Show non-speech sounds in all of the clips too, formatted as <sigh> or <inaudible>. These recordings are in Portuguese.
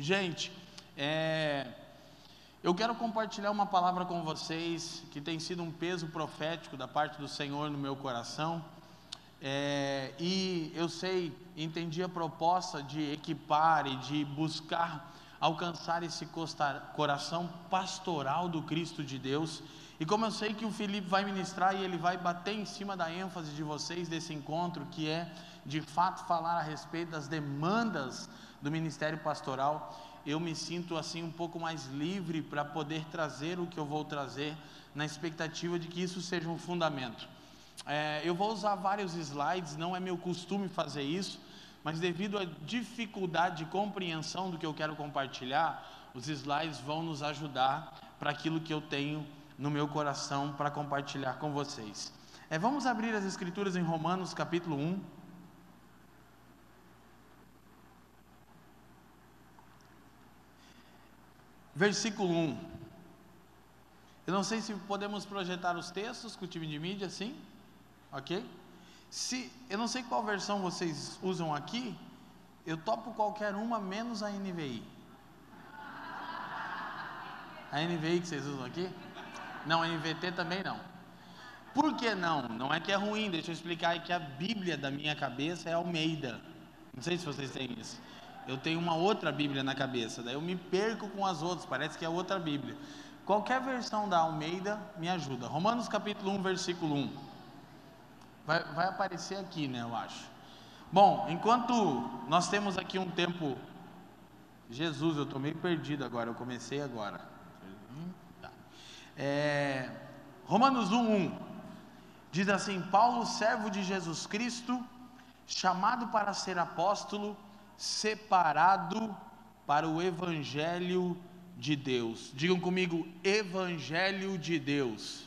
Gente, é, eu quero compartilhar uma palavra com vocês que tem sido um peso profético da parte do Senhor no meu coração. É, e eu sei, entendi a proposta de equipar e de buscar alcançar esse coração pastoral do Cristo de Deus. E como eu sei que o Felipe vai ministrar e ele vai bater em cima da ênfase de vocês desse encontro, que é de fato falar a respeito das demandas do ministério pastoral, eu me sinto assim um pouco mais livre para poder trazer o que eu vou trazer, na expectativa de que isso seja um fundamento. É, eu vou usar vários slides, não é meu costume fazer isso, mas devido à dificuldade de compreensão do que eu quero compartilhar, os slides vão nos ajudar para aquilo que eu tenho no meu coração para compartilhar com vocês. É, vamos abrir as Escrituras em Romanos capítulo 1. Versículo 1. Eu não sei se podemos projetar os textos com o time de mídia, sim? Ok? Se, eu não sei qual versão vocês usam aqui, eu topo qualquer uma menos a NVI. A NVI que vocês usam aqui? Não, a NVT também não. Por que não? Não é que é ruim, deixa eu explicar é que a Bíblia da minha cabeça é Almeida. Não sei se vocês têm isso. Eu tenho uma outra Bíblia na cabeça, daí eu me perco com as outras, parece que é outra Bíblia. Qualquer versão da Almeida me ajuda. Romanos capítulo 1, versículo 1. Vai, vai aparecer aqui, né? Eu acho. Bom, enquanto nós temos aqui um tempo. Jesus, eu estou meio perdido agora, eu comecei agora. Tá. É, Romanos 1, 1 diz assim: Paulo, servo de Jesus Cristo, chamado para ser apóstolo, separado para o Evangelho de Deus. Digam comigo, Evangelho de Deus.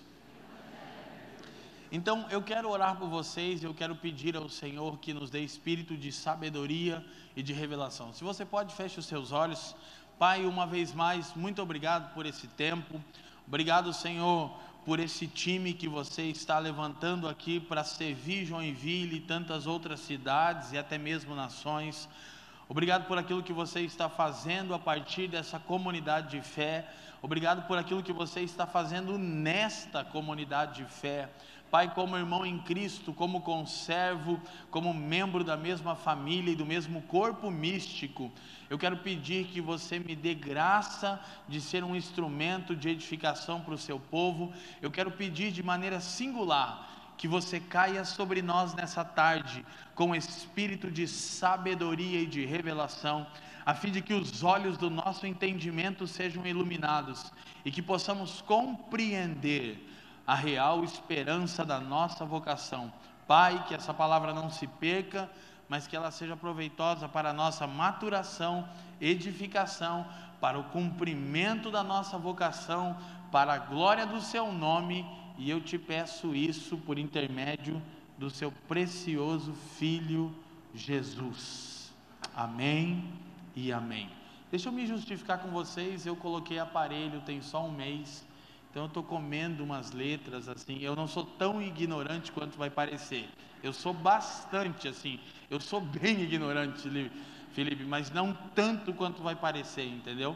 Então eu quero orar por vocês, eu quero pedir ao Senhor que nos dê espírito de sabedoria e de revelação. Se você pode, feche os seus olhos. Pai, uma vez mais, muito obrigado por esse tempo. Obrigado, Senhor, por esse time que você está levantando aqui para servir Joinville e tantas outras cidades e até mesmo nações. Obrigado por aquilo que você está fazendo a partir dessa comunidade de fé. Obrigado por aquilo que você está fazendo nesta comunidade de fé. Pai, como irmão em Cristo, como conservo, como membro da mesma família e do mesmo corpo místico, eu quero pedir que você me dê graça de ser um instrumento de edificação para o seu povo. Eu quero pedir de maneira singular que você caia sobre nós nessa tarde com espírito de sabedoria e de revelação, a fim de que os olhos do nosso entendimento sejam iluminados e que possamos compreender a real esperança da nossa vocação. Pai, que essa palavra não se perca, mas que ela seja proveitosa para a nossa maturação, edificação, para o cumprimento da nossa vocação, para a glória do seu nome, e eu te peço isso por intermédio do seu precioso filho Jesus. Amém e amém. Deixa eu me justificar com vocês, eu coloquei aparelho tem só um mês então eu estou comendo umas letras assim. Eu não sou tão ignorante quanto vai parecer. Eu sou bastante assim. Eu sou <laughs> bem ignorante, Felipe, mas não tanto quanto vai parecer, entendeu?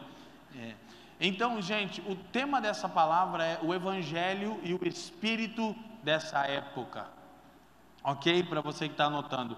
É. Então, gente, o tema dessa palavra é o Evangelho e o Espírito dessa época. Ok? Para você que está anotando.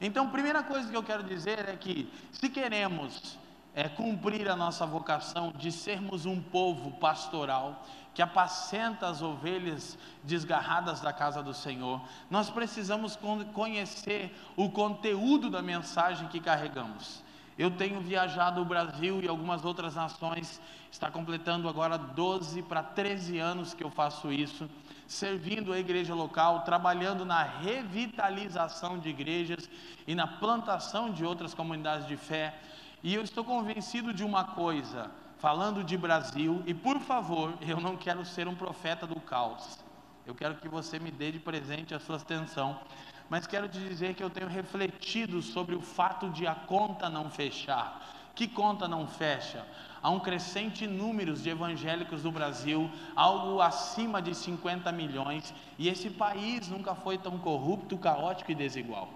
Então, primeira coisa que eu quero dizer é que, se queremos é, cumprir a nossa vocação de sermos um povo pastoral, que apacenta as ovelhas desgarradas da casa do Senhor, nós precisamos conhecer o conteúdo da mensagem que carregamos. Eu tenho viajado o Brasil e algumas outras nações, está completando agora 12 para 13 anos que eu faço isso, servindo a igreja local, trabalhando na revitalização de igrejas e na plantação de outras comunidades de fé. E eu estou convencido de uma coisa: falando de Brasil, e por favor, eu não quero ser um profeta do caos. Eu quero que você me dê de presente a sua atenção, mas quero te dizer que eu tenho refletido sobre o fato de a conta não fechar. Que conta não fecha? Há um crescente número de evangélicos no Brasil, algo acima de 50 milhões, e esse país nunca foi tão corrupto, caótico e desigual.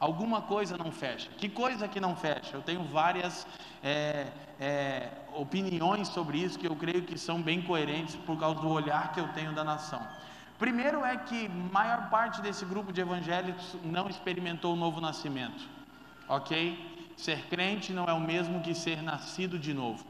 alguma coisa não fecha. Que coisa que não fecha? Eu tenho várias é, é, opiniões sobre isso que eu creio que são bem coerentes por causa do olhar que eu tenho da nação. Primeiro é que maior parte desse grupo de evangélicos não experimentou o novo nascimento, ok? Ser crente não é o mesmo que ser nascido de novo.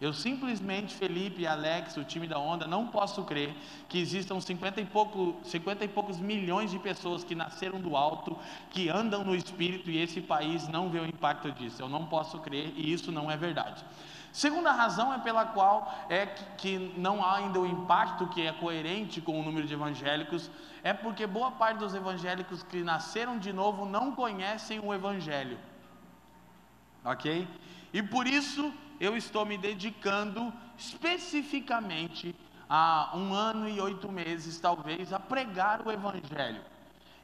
Eu simplesmente, Felipe e Alex, o time da Onda, não posso crer que existam 50 e, pouco, 50 e poucos milhões de pessoas que nasceram do alto, que andam no espírito e esse país não vê o impacto disso. Eu não posso crer e isso não é verdade. Segunda razão é pela qual é que, que não há ainda o impacto que é coerente com o número de evangélicos, é porque boa parte dos evangélicos que nasceram de novo não conhecem o evangelho. OK? E por isso eu estou me dedicando especificamente há um ano e oito meses, talvez, a pregar o Evangelho.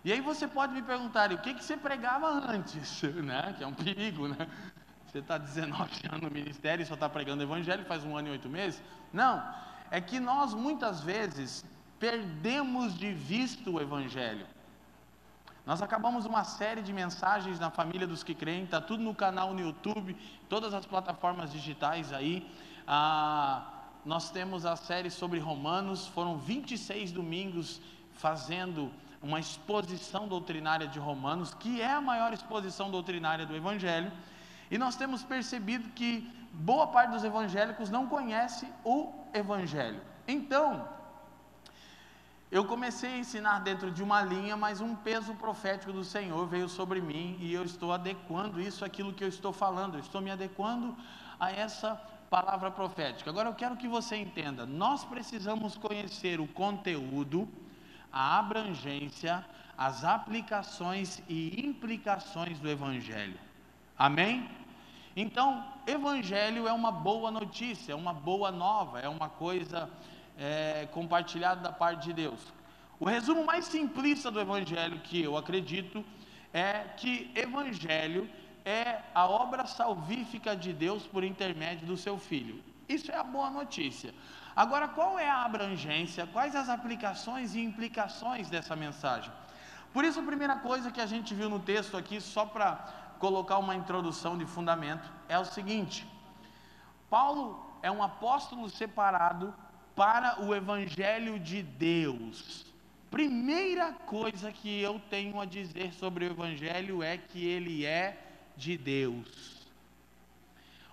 E aí você pode me perguntar, o que, que você pregava antes? <laughs> Né? Que é um perigo, né? Você está 19 anos no ministério e só está pregando Evangelho faz um ano e oito meses? Não, é que nós muitas vezes perdemos de vista o Evangelho. Nós acabamos uma série de mensagens na família dos que creem, está tudo no canal no YouTube, todas as plataformas digitais aí. Ah, nós temos a série sobre Romanos, foram 26 domingos fazendo uma exposição doutrinária de Romanos, que é a maior exposição doutrinária do Evangelho, e nós temos percebido que boa parte dos evangélicos não conhece o Evangelho. Então, eu comecei a ensinar dentro de uma linha, mas um peso profético do Senhor veio sobre mim e eu estou adequando isso àquilo que eu estou falando, eu estou me adequando a essa palavra profética. Agora eu quero que você entenda: nós precisamos conhecer o conteúdo, a abrangência, as aplicações e implicações do Evangelho. Amém? Então, Evangelho é uma boa notícia, é uma boa nova, é uma coisa é, compartilhado da parte de Deus. O resumo mais simplista do Evangelho que eu acredito é que Evangelho é a obra salvífica de Deus por intermédio do seu Filho. Isso é a boa notícia. Agora, qual é a abrangência, quais as aplicações e implicações dessa mensagem? Por isso, a primeira coisa que a gente viu no texto aqui, só para colocar uma introdução de fundamento, é o seguinte: Paulo é um apóstolo separado para o Evangelho de Deus. Primeira coisa que eu tenho a dizer sobre o Evangelho é que ele é de Deus.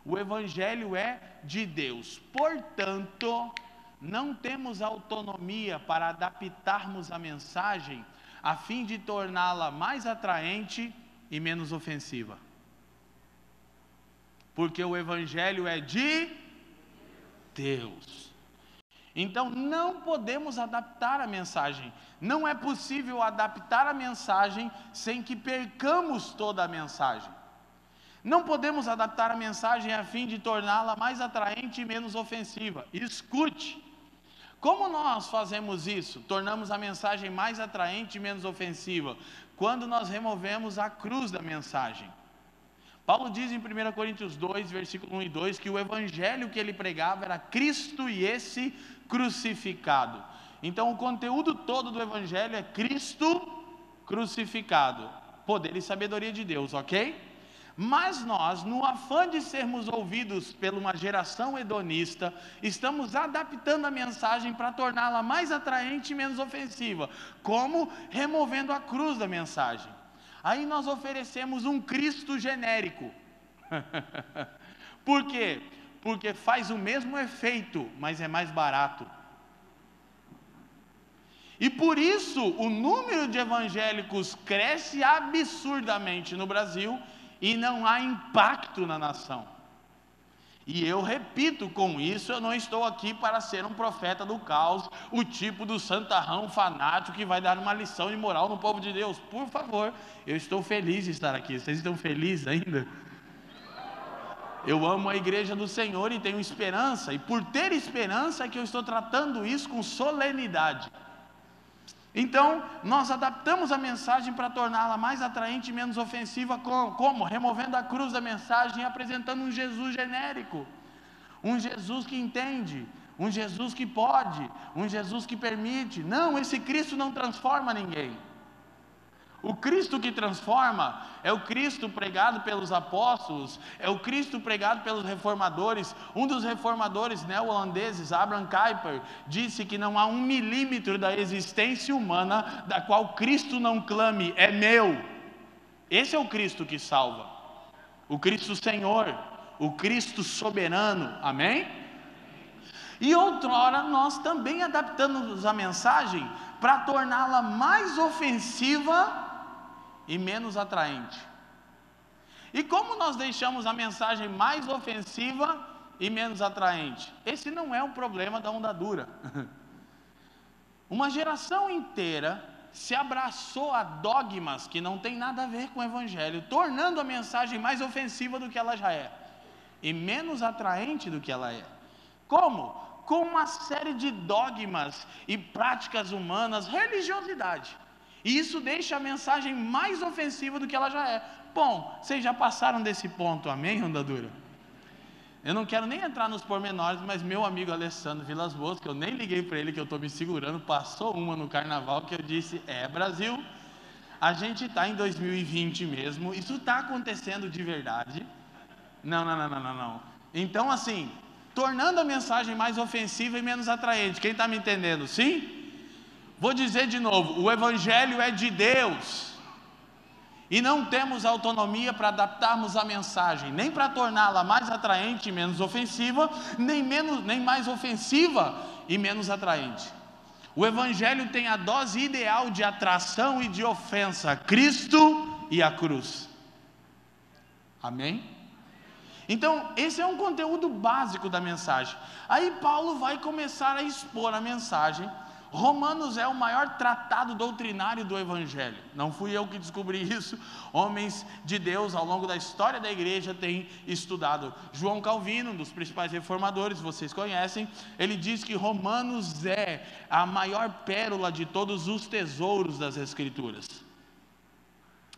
O Evangelho é de Deus, portanto, não temos autonomia para adaptarmos a mensagem a fim de torná-la mais atraente e menos ofensiva. Porque o Evangelho é de Deus. Então não podemos adaptar a mensagem. Não é possível adaptar a mensagem sem que percamos toda a mensagem. Não podemos adaptar a mensagem a fim de torná-la mais atraente e menos ofensiva. Escute. Como nós fazemos isso? Tornamos a mensagem mais atraente e menos ofensiva quando nós removemos a cruz da mensagem. Paulo diz em 1 Coríntios 2, versículo 1 e 2, que o evangelho que ele pregava era Cristo e esse crucificado. Então, o conteúdo todo do Evangelho é Cristo crucificado, poder e sabedoria de Deus, ok? Mas nós, no afã de sermos ouvidos por uma geração hedonista, estamos adaptando a mensagem para torná-la mais atraente e menos ofensiva, como removendo a cruz da mensagem. Aí nós oferecemos um Cristo genérico. <laughs> Por quê? porque faz o mesmo efeito, mas é mais barato. E por isso o número de evangélicos cresce absurdamente no Brasil e não há impacto na nação. E eu repito, com isso eu não estou aqui para ser um profeta do caos, o tipo do santarrão fanático que vai dar uma lição de moral no povo de Deus. Por favor, eu estou feliz de estar aqui. Vocês estão felizes ainda? Eu amo a igreja do Senhor e tenho esperança, e por ter esperança é que eu estou tratando isso com solenidade. Então, nós adaptamos a mensagem para torná-la mais atraente e menos ofensiva, como? Removendo a cruz da mensagem e apresentando um Jesus genérico, um Jesus que entende, um Jesus que pode, um Jesus que permite. Não, esse Cristo não transforma ninguém. O Cristo que transforma é o Cristo pregado pelos apóstolos, é o Cristo pregado pelos reformadores. Um dos reformadores neo-holandeses, Abraham Kuyper, disse que não há um milímetro da existência humana da qual Cristo não clame, é meu. Esse é o Cristo que salva, o Cristo Senhor, o Cristo soberano, amém? E outrora nós também adaptamos a mensagem para torná-la mais ofensiva e menos atraente. E como nós deixamos a mensagem mais ofensiva e menos atraente? Esse não é um problema da onda dura. <laughs> Uma geração inteira se abraçou a dogmas que não tem nada a ver com o Evangelho, tornando a mensagem mais ofensiva do que ela já é e menos atraente do que ela é. Como? Com uma série de dogmas e práticas humanas, religiosidade. E isso deixa a mensagem mais ofensiva do que ela já é. Bom, vocês já passaram desse ponto, amém, Onda Dura? Eu não quero nem entrar nos pormenores, mas meu amigo Alessandro Vilas Boas, que eu nem liguei para ele, que eu estou me segurando, passou uma no carnaval que eu disse: é Brasil, a gente está em 2020 mesmo, isso está acontecendo de verdade. Não, não, não, não, não, não. Então, assim, tornando a mensagem mais ofensiva e menos atraente. Quem está me entendendo? Sim? Vou dizer de novo: o Evangelho é de Deus. E não temos autonomia para adaptarmos a mensagem, nem para torná-la mais atraente e menos ofensiva, nem, menos, nem mais ofensiva e menos atraente. O Evangelho tem a dose ideal de atração e de ofensa: Cristo e a cruz. Amém? Então, esse é um conteúdo básico da mensagem. Aí Paulo vai começar a expor a mensagem Romanos é o maior tratado doutrinário do Evangelho. Não fui eu que descobri <laughs> isso. Homens de Deus ao longo da história da igreja têm estudado. João Calvino, um dos principais reformadores, vocês conhecem, ele diz que Romanos é a maior pérola de todos os tesouros das Escrituras.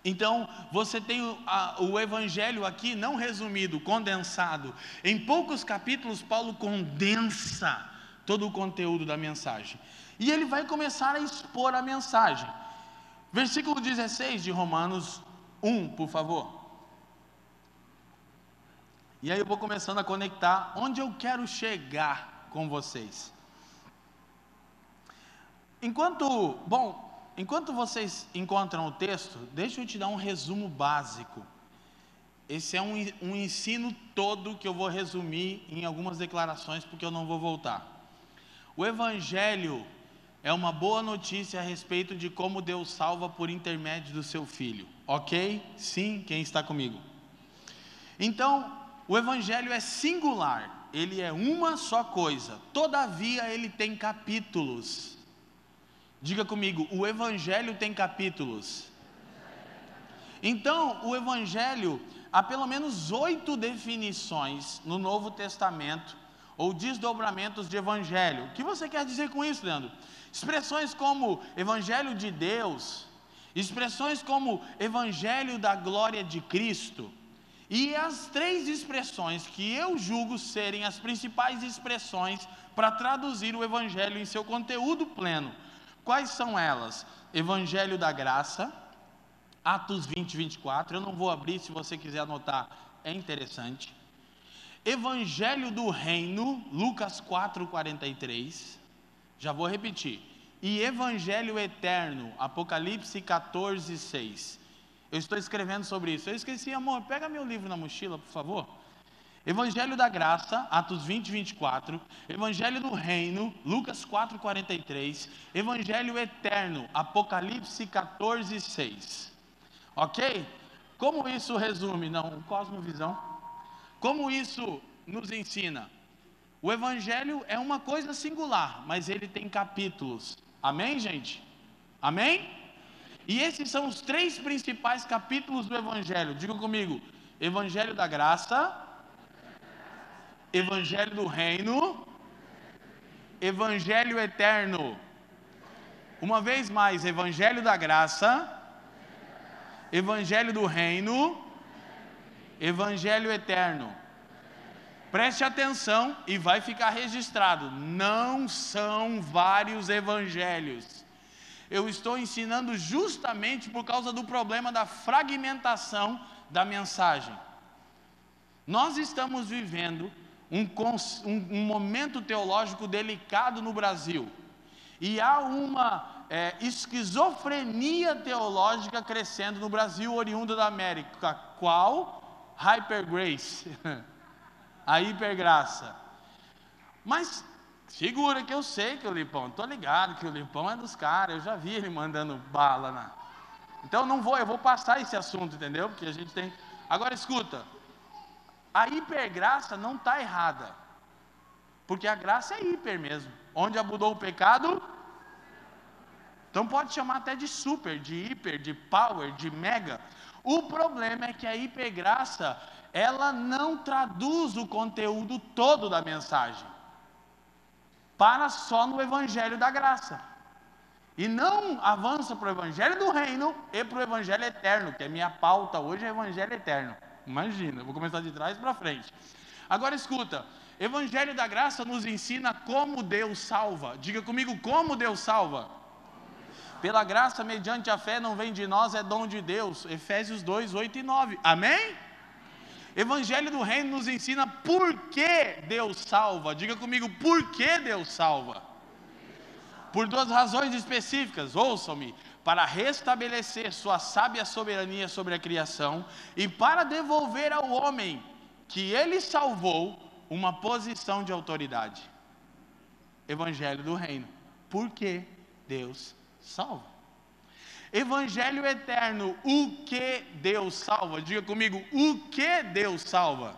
Então, você tem o, a, o, Evangelho aqui, não resumido, condensado. Em poucos capítulos, Paulo condensa todo o conteúdo da mensagem. E ele vai começar a expor a mensagem. Versículo 16 de Romanos 1, por favor. E aí eu vou começando a conectar onde eu quero chegar com vocês. Enquanto, bom, enquanto vocês encontram o texto, deixa eu te dar um resumo básico. Esse é um, um ensino todo que eu vou resumir em algumas declarações, porque eu não vou voltar. O Evangelho é uma boa notícia a respeito de como Deus salva por intermédio do seu filho. Ok? Sim, quem está comigo? Então, o Evangelho é singular, ele é uma só coisa, todavia ele tem capítulos. Diga comigo, o Evangelho tem capítulos. Então, o Evangelho, há pelo menos oito definições no Novo Testamento, ou desdobramentos de Evangelho. O que você quer dizer com isso, Leandro? Expressões como Evangelho de Deus, expressões como Evangelho da glória de Cristo, e as três expressões que eu julgo serem as principais expressões para traduzir o Evangelho em seu conteúdo pleno. Quais são elas? Evangelho da graça, Atos 20, 24. Eu não vou abrir, se você quiser anotar, é interessante. Evangelho do Reino, Lucas 4, 43. Já vou repetir. E Evangelho Eterno, Apocalipse 14, 6. Eu estou escrevendo sobre isso. Eu esqueci, amor, pega meu livro na mochila, por favor. Evangelho da Graça, Atos 20, 24. Evangelho do Reino, Lucas 4, 43. Evangelho Eterno, Apocalipse 14, 6. Ok? Como isso resume? Não, Cosmovisão. Como isso nos ensina? O Evangelho é uma coisa singular, mas ele tem capítulos. Amém, gente? Amém? E esses são os três principais capítulos do Evangelho. Diga comigo: Evangelho da graça, Evangelho do reino, Evangelho eterno. Uma vez mais, Evangelho da graça, Evangelho do reino, Evangelho eterno. Preste atenção e vai ficar registrado: não são vários evangelhos. eu estou ensinando justamente por causa do problema da fragmentação da mensagem. Nós estamos vivendo um, um, um momento teológico delicado no Brasil, e há uma é, esquizofrenia teológica crescendo no Brasil, oriunda da América. Qual? Hyper Grace, <laughs> a hipergraça. Mas Segura que eu sei que o Lipão, estou ligado que o Lipão é dos caras, eu já vi ele mandando bala na. Então não vou, eu vou passar esse assunto, entendeu? Porque a gente tem. Agora escuta, a hipergraça não está errada, porque a graça é hiper mesmo. Onde abundou o pecado, então pode chamar até de super, de hiper, de power, de mega. O problema é que a hipergraça, ela não traduz o conteúdo todo da mensagem para só no Evangelho da graça. E não avança para o Evangelho do Reino e para o Evangelho eterno, que é minha pauta hoje é Evangelho eterno. Imagina, vou começar de trás para frente. Agora escuta, Evangelho da graça nos ensina como Deus salva. Diga comigo, como Deus salva. Pela graça, mediante a fé, não vem de nós, é dom de Deus. Efésios 2, 8 e 9. Amém? Evangelho do Reino nos ensina por que Deus salva. Diga comigo, por que Deus salva? Por duas razões específicas, ouçam-me: para restabelecer sua sábia soberania sobre a criação e para devolver ao homem que ele salvou uma posição de autoridade. Evangelho do Reino. Por que Deus salva? Evangelho eterno, o que Deus salva? Diga comigo, o que Deus salva?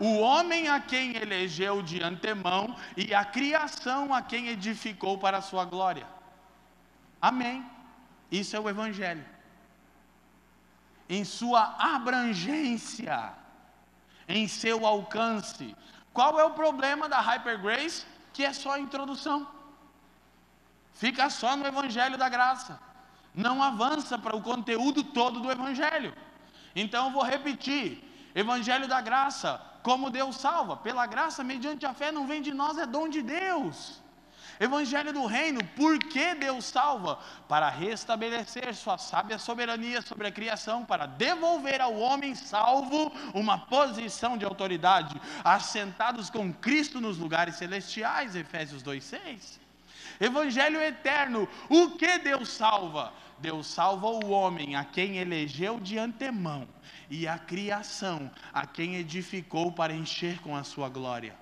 O homem a quem elegeu de antemão e a criação a quem edificou para a sua glória. Amém. Isso é o Evangelho. Em sua abrangência, em seu alcance. Qual é o problema da Hyper Grace? Que é só a introdução. Fica só no Evangelho da Graça não avança para o conteúdo todo do Evangelho. Então eu vou repetir: Evangelho da graça, como Deus salva, pela graça, mediante a fé, não vem de nós, é dom de Deus. Evangelho do Reino, por que Deus salva? Para restabelecer sua sábia soberania sobre a criação, para devolver ao homem salvo uma posição de autoridade, assentados com Cristo nos lugares celestiais, Efésios 2,6. Evangelho eterno, o que Deus salva? Deus salva o homem a quem elegeu de antemão e a criação a quem edificou para encher com a sua glória.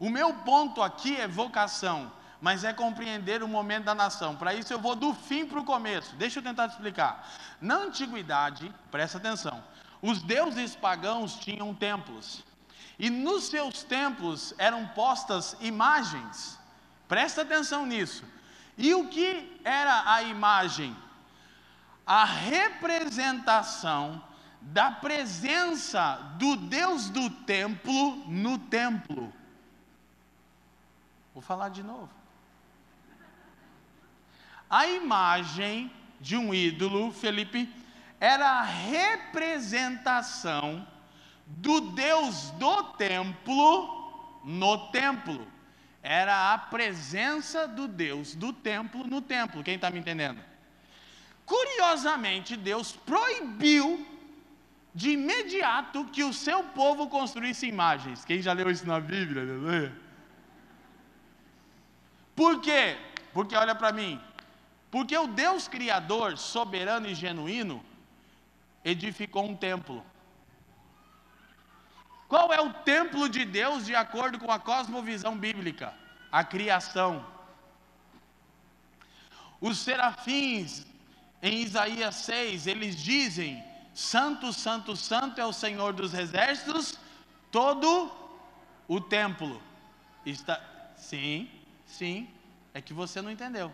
O meu ponto aqui é vocação, mas é compreender o momento da nação. Para isso eu vou do fim para o começo. Deixa eu tentar te explicar. Na antiguidade, presta atenção, os deuses pagãos tinham templos. E nos seus templos eram postas imagens. Presta atenção nisso. E o que era a imagem? A representação da presença do Deus do templo no templo. Vou falar de novo. A imagem de um ídolo, Felipe, era a representação do Deus do templo no templo era a presença do Deus do templo no templo. Quem está me entendendo? Curiosamente, Deus proibiu de imediato que o seu povo construísse imagens. Quem já leu isso na Bíblia? Por quê? Porque olha para mim. Porque o Deus Criador, soberano e genuíno, edificou um templo. Qual é o templo de Deus de acordo com a cosmovisão bíblica? A criação. Os serafins, em Isaías 6, eles dizem: Santo, Santo, Santo é o Senhor dos exércitos, todo o templo está. Sim, sim, é que você não entendeu.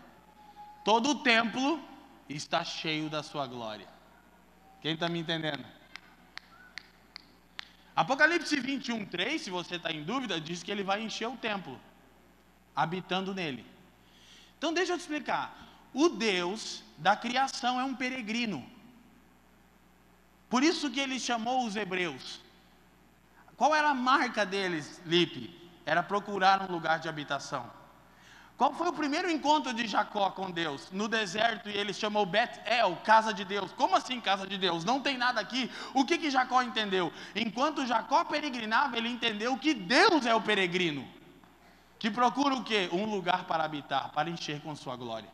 Todo o templo está cheio da sua glória. Quem está me entendendo? Apocalipse 21, 3, se você está em dúvida, diz que ele vai encher o templo, habitando nele. Então deixa eu te explicar. O Deus da criação é um peregrino. Por isso que ele chamou os hebreus. Qual era a marca deles, Lipe? Era procurar um lugar de habitação. Qual foi o primeiro encontro de Jacó com Deus? No deserto, e ele chamou Bet-El, casa de Deus. Como assim casa de Deus? Não tem nada aqui. O que, que Jacó entendeu? Enquanto Jacó peregrinava, ele entendeu que Deus é o peregrino. Que procura o quê? Um lugar para habitar, para encher com sua glória.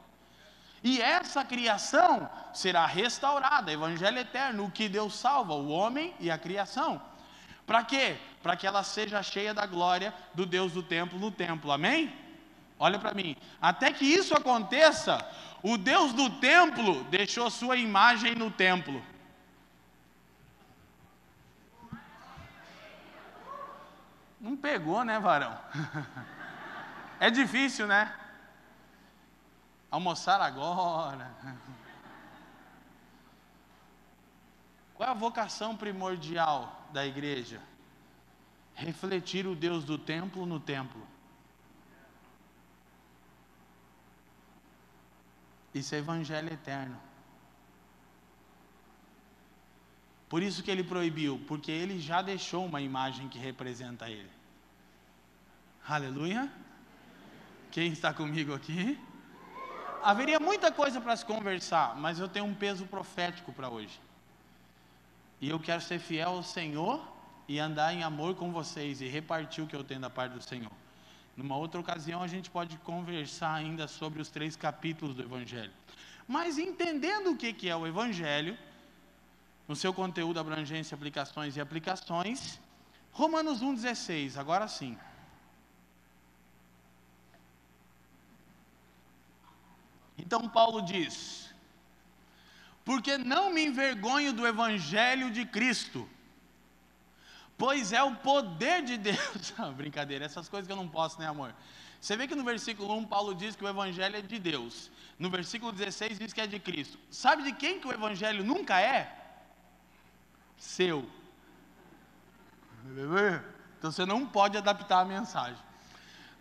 E essa criação será restaurada, evangelho eterno, o que Deus salva, o homem e a criação. Para quê? Para que ela seja cheia da glória do Deus do templo no templo. Amém? Olha para mim. Até que isso aconteça, o Deus do templo deixou sua imagem no templo. Não pegou, né, varão? <laughs> É difícil, né? Almoçar agora. Qual é a vocação primordial da igreja? Refletir o Deus do templo no templo. Isso é evangelho eterno. Por isso que ele proibiu, porque ele já deixou uma imagem que representa ele. Aleluia. Quem está comigo aqui? Haveria muita coisa para se conversar, mas eu tenho um peso profético para hoje. E eu quero ser fiel ao Senhor e andar em amor com vocês e repartir o que eu tenho da parte do Senhor. Numa outra ocasião a gente pode conversar ainda sobre os três capítulos do Evangelho. Mas entendendo o que é o Evangelho, no seu conteúdo, abrangência, aplicações e aplicações, Romanos 1,16, agora sim. Então Paulo diz: Porque não me envergonho do Evangelho de Cristo pois é o poder de Deus. <laughs> brincadeira, essas coisas que eu não posso, né, amor? Você vê que no versículo 1 Paulo diz que o evangelho é de Deus. No versículo 16 diz que é de Cristo. Sabe de quem que o evangelho nunca é? Seu. <laughs> Então você não pode adaptar a mensagem.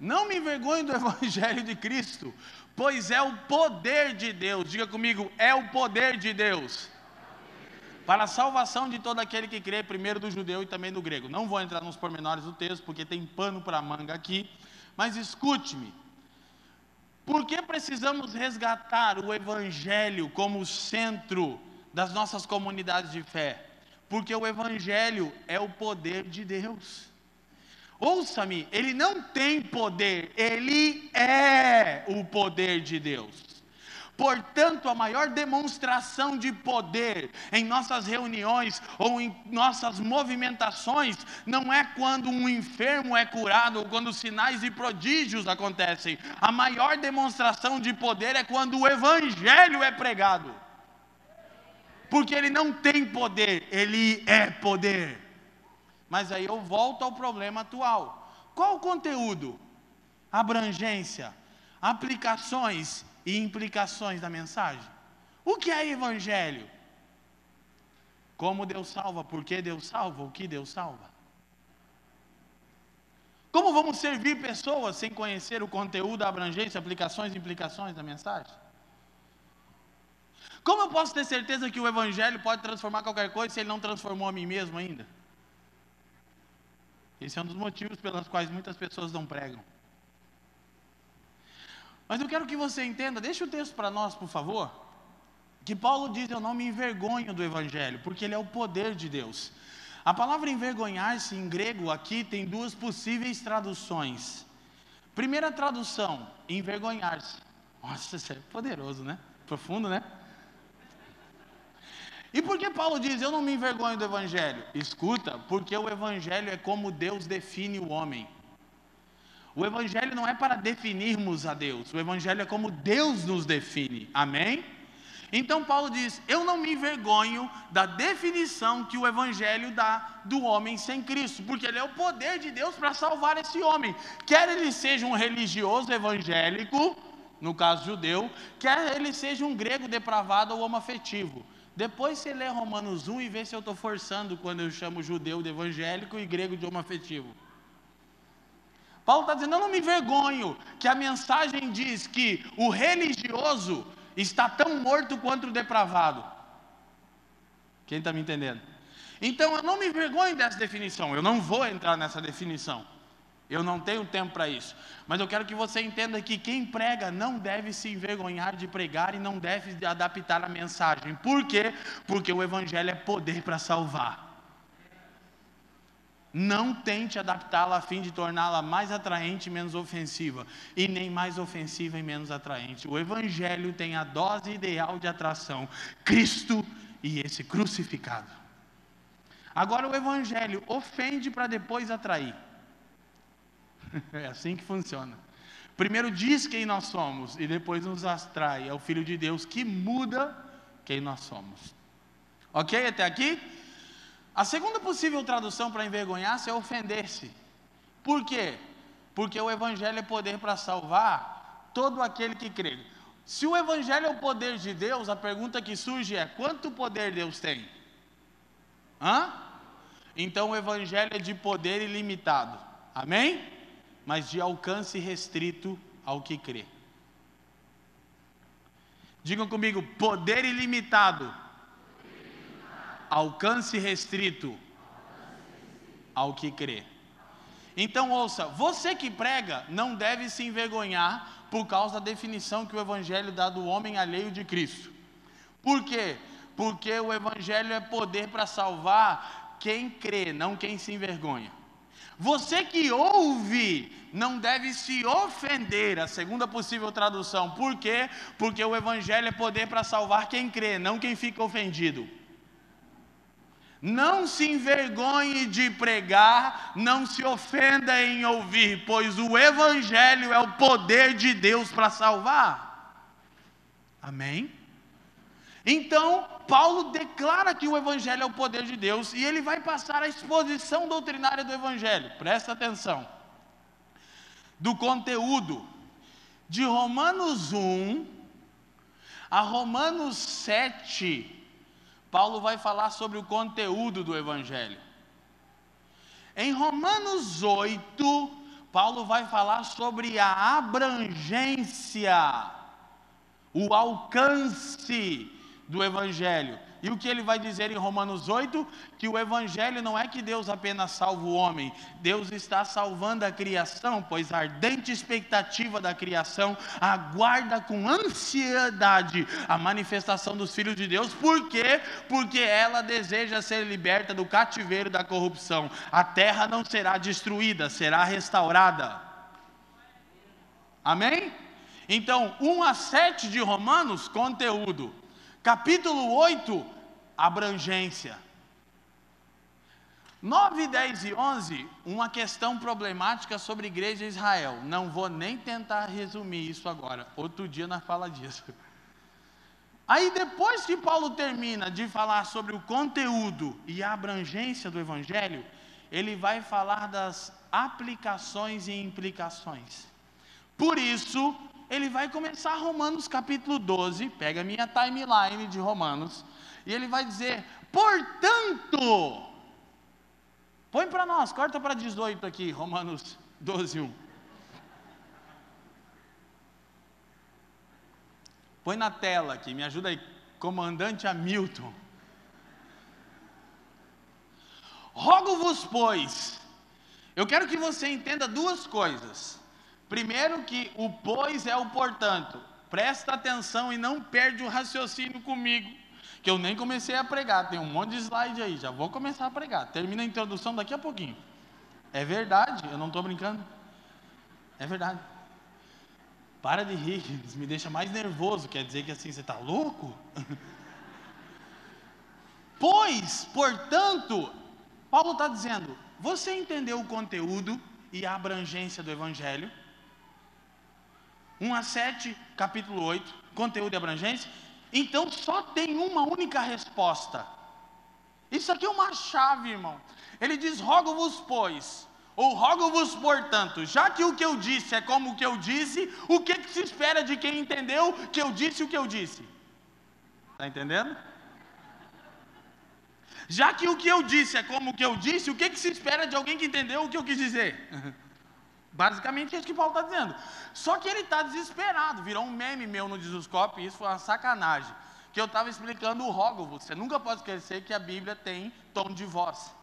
Não me envergonhe do <laughs> evangelho de Cristo, pois é o poder de Deus. Diga comigo, é o poder de Deus para a salvação de todo aquele que crê, primeiro do judeu e também do grego. Não vou entrar nos pormenores do texto, porque tem pano para manga aqui, mas escute-me. Por que precisamos resgatar o Evangelho como centro das nossas comunidades de fé? Porque o Evangelho é o poder de Deus. Ouça-me, ele não tem poder, ele é o poder de Deus. Portanto, a maior demonstração de poder em nossas reuniões ou em nossas movimentações não é quando um enfermo é curado ou quando sinais e prodígios acontecem. A maior demonstração de poder é quando o evangelho é pregado. Porque ele não tem poder, ele é poder. Mas aí eu volto ao problema atual. Qual o conteúdo? Abrangência, aplicações e implicações da mensagem. O que é evangelho? Como Deus salva, por que Deus salva, o que Deus salva. Como vamos servir pessoas sem conhecer o conteúdo, a abrangência, aplicações e implicações da mensagem? Como eu posso ter certeza que o Evangelho pode transformar qualquer coisa se ele não transformou a mim mesmo ainda? Esse é um dos motivos pelos quais muitas pessoas não pregam. Mas eu quero que você entenda, deixa o texto para nós, por favor. Que Paulo diz: Eu não me envergonho do Evangelho, porque ele é o poder de Deus. A palavra envergonhar-se em grego aqui tem duas possíveis traduções. Primeira tradução, envergonhar-se. Nossa, isso é poderoso, né? Profundo, né? E por que Paulo diz: Eu não me envergonho do Evangelho? Escuta, porque o Evangelho é como Deus define o homem. O Evangelho não é para definirmos a Deus, o Evangelho é como Deus nos define, amém? Então Paulo diz: Eu não me envergonho da definição que o Evangelho dá do homem sem Cristo, porque ele é o poder de Deus para salvar esse homem, quer ele seja um religioso evangélico, no caso judeu, quer ele seja um grego depravado ou homoafetivo. Depois você lê Romanos 1 e vê se eu estou forçando quando eu chamo judeu de evangélico e grego de homoafetivo. Paulo está dizendo: eu não me envergonho, que a mensagem diz que o religioso está tão morto quanto o depravado. Quem está me entendendo? Então eu não me envergonho dessa definição, eu não vou entrar nessa definição. Eu não tenho tempo para isso. Mas eu quero que você entenda que quem prega não deve se envergonhar de pregar e não deve adaptar a mensagem. Por quê? Porque o Evangelho é poder para salvar. Não tente adaptá-la a fim de torná-la mais atraente e menos ofensiva, e nem mais ofensiva e menos atraente. O Evangelho tem a dose ideal de atração: Cristo e esse crucificado. Agora, o Evangelho ofende para depois atrair. <laughs> É assim que funciona. Primeiro diz quem nós somos e depois nos atrai. É o Filho de Deus que muda quem nós somos. Ok até aqui? A segunda possível tradução para envergonhar-se é ofender-se. Por quê? Porque o Evangelho é poder para salvar todo aquele que crê. Se o Evangelho é o poder de Deus, a pergunta que surge é: quanto poder Deus tem? Hã? Então o Evangelho é de poder ilimitado. Amém? mas de alcance restrito ao que crê. Digam comigo: poder ilimitado, alcance restrito ao que crê. Então ouça, você que prega não deve se envergonhar por causa da definição que o Evangelho dá do homem alheio de Cristo. Por quê? Porque o Evangelho é poder para salvar quem crê, não quem se envergonha. Você que ouve não deve se ofender, a segunda possível tradução. Por quê? Porque o Evangelho é poder para salvar quem crê, não quem fica ofendido. Não se envergonhe de pregar, não se ofenda em ouvir, pois o Evangelho é o poder de Deus para salvar. Amém? Então, Paulo declara que o Evangelho é o poder de Deus e ele vai passar a exposição doutrinária do Evangelho. Presta atenção. Do conteúdo de Romanos 1 a Romanos 7, Paulo vai falar sobre o conteúdo do Evangelho. Em Romanos 8, Paulo vai falar sobre a abrangência, o alcance do Evangelho. E o que ele vai dizer em Romanos 8? Que o Evangelho não é que Deus apenas salva o homem, Deus está salvando a criação, pois a ardente expectativa da criação aguarda com ansiedade a manifestação dos filhos de Deus, por quê? Porque ela deseja ser liberta do cativeiro da corrupção. A terra não será destruída, será restaurada. Amém? Então, 1 a 7 de Romanos, conteúdo. Capítulo 8, abrangência. 9, 10 e 11, uma questão problemática sobre igreja de Israel. Não vou nem tentar resumir isso agora. Outro dia nós fala disso. Aí depois que Paulo termina de falar sobre o conteúdo e a abrangência do evangelho, ele vai falar das aplicações e implicações. Por isso, ele vai começar Romanos capítulo 12, pega a minha timeline de Romanos, e ele vai dizer: portanto, põe para nós, corta para 18 aqui, Romanos 12, 1. Põe na tela aqui, me ajuda aí, comandante Hamilton. Rogo-vos, pois, eu quero que você entenda duas coisas. Primeiro que o pois é o portanto. Presta atenção e não perde o raciocínio comigo, que eu nem comecei a pregar. Tem um monte de slide aí, já vou começar a pregar. Termina a introdução daqui a pouquinho. É verdade, eu não estou brincando. É verdade. Para de rir, isso me deixa mais nervoso. Quer dizer que assim, você está louco? <laughs> pois, portanto, Paulo está dizendo: você entendeu o conteúdo e a abrangência do Evangelho? 1 a 7, capítulo 8, conteúdo e abrangência. Então só tem uma única resposta. Isso aqui é uma chave, irmão. Ele diz: rogo-vos, pois, ou rogo-vos, portanto, já que o que eu disse é como o que eu disse, o que, que se espera de quem entendeu que eu disse o que eu disse? Está entendendo? Já que o que eu disse é como o que eu disse, o que, que se espera de alguém que entendeu o que eu quis dizer? <laughs> Basicamente é isso que Paulo está dizendo. Só que ele está desesperado, virou um meme meu no Disuscope, e isso foi uma sacanagem. Que eu estava explicando o rógovo. Você nunca pode esquecer que a Bíblia tem tom de voz.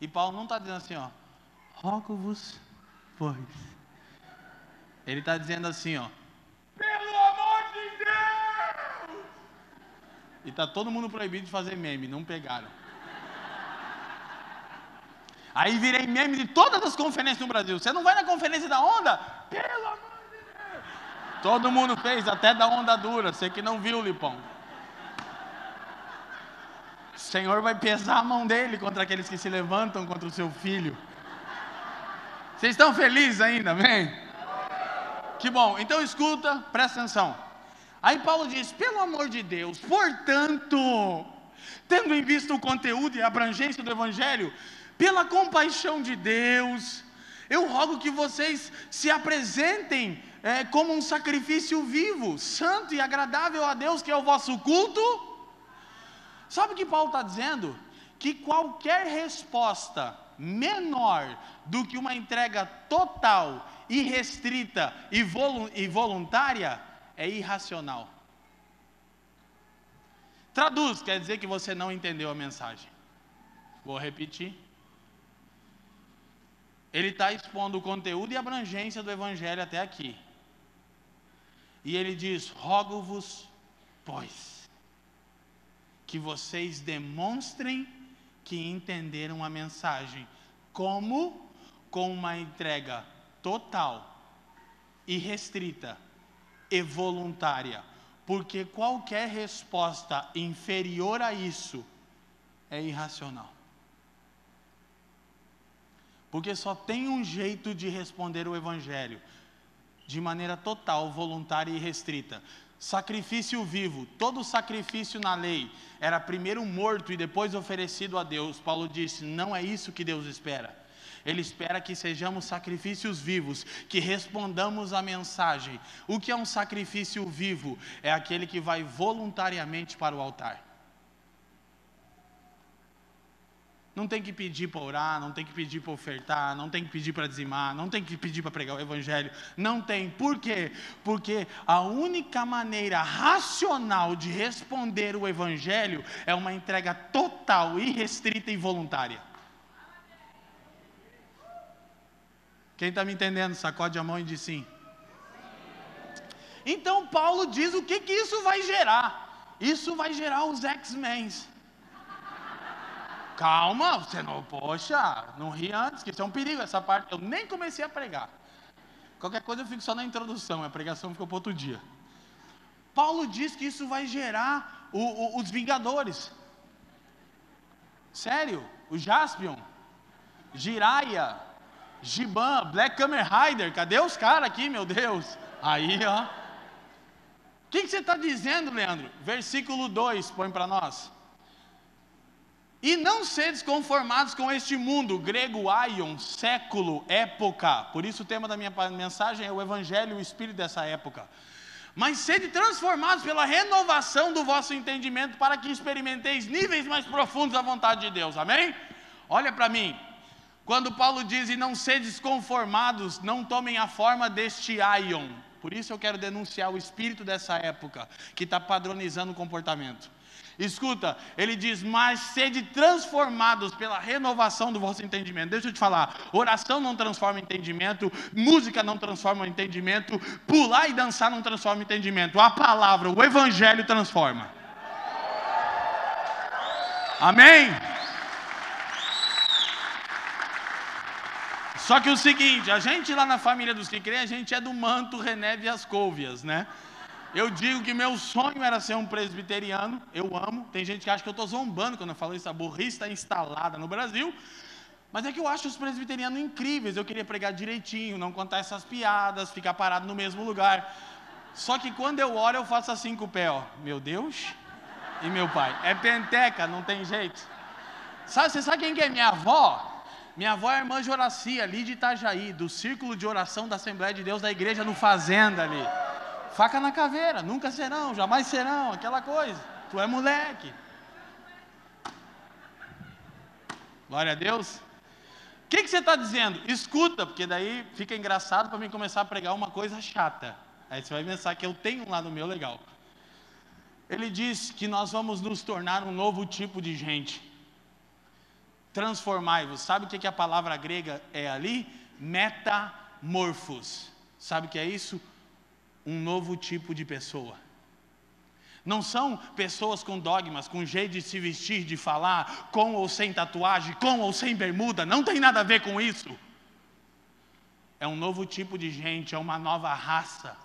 E Paulo não está dizendo assim, ó, rógovos pois. Ele está dizendo assim, ó. Pelo amor de Deus! E está todo mundo proibido de fazer meme, não pegaram. Aí virei meme de todas as conferências no Brasil. Você não vai na conferência da onda? Pelo amor de Deus! Todo mundo fez, até da onda dura. Você que não viu, Lipão. O Senhor vai pesar a mão dele contra aqueles que se levantam contra o seu filho. Vocês estão felizes ainda, amém? Que bom. Então escuta, presta atenção. Aí Paulo diz: pelo amor de Deus, portanto, tendo em vista o conteúdo e a abrangência do Evangelho, pela compaixão de Deus, eu rogo que vocês se apresentem é, como um sacrifício vivo, santo e agradável a Deus, que é o vosso culto. Sabe o que Paulo está dizendo? Que qualquer resposta menor do que uma entrega total, irrestrita e voluntária é irracional. Traduz, quer dizer que você não entendeu a mensagem. Vou repetir. Ele está expondo o conteúdo e abrangência do Evangelho até aqui. E ele diz: Rogo-vos, pois, que vocês demonstrem que entenderam a mensagem, como com uma entrega total, irrestrita e voluntária, porque qualquer resposta inferior a isso é irracional. Porque só tem um jeito de responder o Evangelho, de maneira total, voluntária e restrita. Sacrifício vivo, todo sacrifício na lei era primeiro morto e depois oferecido a Deus. Paulo disse: não é isso que Deus espera. Ele espera que sejamos sacrifícios vivos, que respondamos a mensagem. O que é um sacrifício vivo? É aquele que vai voluntariamente para o altar. Não tem que pedir para orar, não tem que pedir para ofertar, não tem que pedir para dizimar, não tem que pedir para pregar o Evangelho. Não tem. Por quê? Porque a única maneira racional de responder o Evangelho é uma entrega total, irrestrita e voluntária. Quem está me entendendo, sacode a mão e diz sim. Então Paulo diz o que, que isso vai gerar. Isso vai gerar os X-Men. Calma, você não, poxa, não ri antes, que isso é um perigo, essa parte. Eu nem comecei a pregar. Qualquer coisa eu fico só na introdução, a pregação ficou para outro dia. Paulo diz que isso vai gerar o, o, os Vingadores. Sério, o Jaspion, Jiraya, Giban, Black Kamen Rider, cadê os caras aqui, meu Deus? Aí, ó. O que, que você está dizendo, Leandro? Versículo 2, põe para nós. E não sedes conformados com este mundo, grego aion, século, época. Por isso o tema da minha mensagem é o Evangelho e o Espírito dessa época. Mas sede transformados pela renovação do vosso entendimento, para que experimenteis níveis mais profundos da vontade de Deus. Amém? Olha para mim. Quando Paulo diz, e não sedes conformados, não tomem a forma deste aion. Por isso eu quero denunciar o espírito dessa época, que está padronizando o comportamento. Escuta, ele diz: Mas sede transformados pela renovação do vosso entendimento. Deixa eu te falar: oração não transforma entendimento, música não transforma entendimento, pular e dançar não transforma entendimento. A palavra, o evangelho transforma. Amém? Só que o seguinte, a gente lá na família dos que creem, a gente é do manto René e as couvias, né? Eu digo que meu sonho era ser um presbiteriano, eu amo. Tem gente que acha que eu estou zombando quando eu falo isso, a burrice está instalada no Brasil. Mas é que eu acho os presbiterianos incríveis. Eu queria pregar direitinho, não contar essas piadas, ficar parado no mesmo lugar. Só que quando eu oro, eu faço assim com o pé, ó. Meu Deus e meu pai. É penteca, não tem jeito. Sabe, você sabe quem que é minha avó? Minha avó é a irmã de Horacia, ali de Itajaí, do círculo de oração da Assembleia de Deus da igreja no Fazenda ali. Faca na caveira, nunca serão, jamais serão, aquela coisa. Tu é moleque. Glória a Deus. O que, que você está dizendo? Escuta, porque daí fica engraçado para mim começar a pregar uma coisa chata. Aí você vai pensar que eu tenho um lado meu legal. Ele diz que nós vamos nos tornar um novo tipo de gente. Transformai-vos. Sabe o que, que a palavra grega é ali? Meta morfos. Sabe o que é isso? Um novo tipo de pessoa. Não são pessoas com dogmas, com jeito de se vestir, de falar, com ou sem tatuagem, com ou sem bermuda, não tem nada a ver com isso. É um novo tipo de gente, é uma nova raça.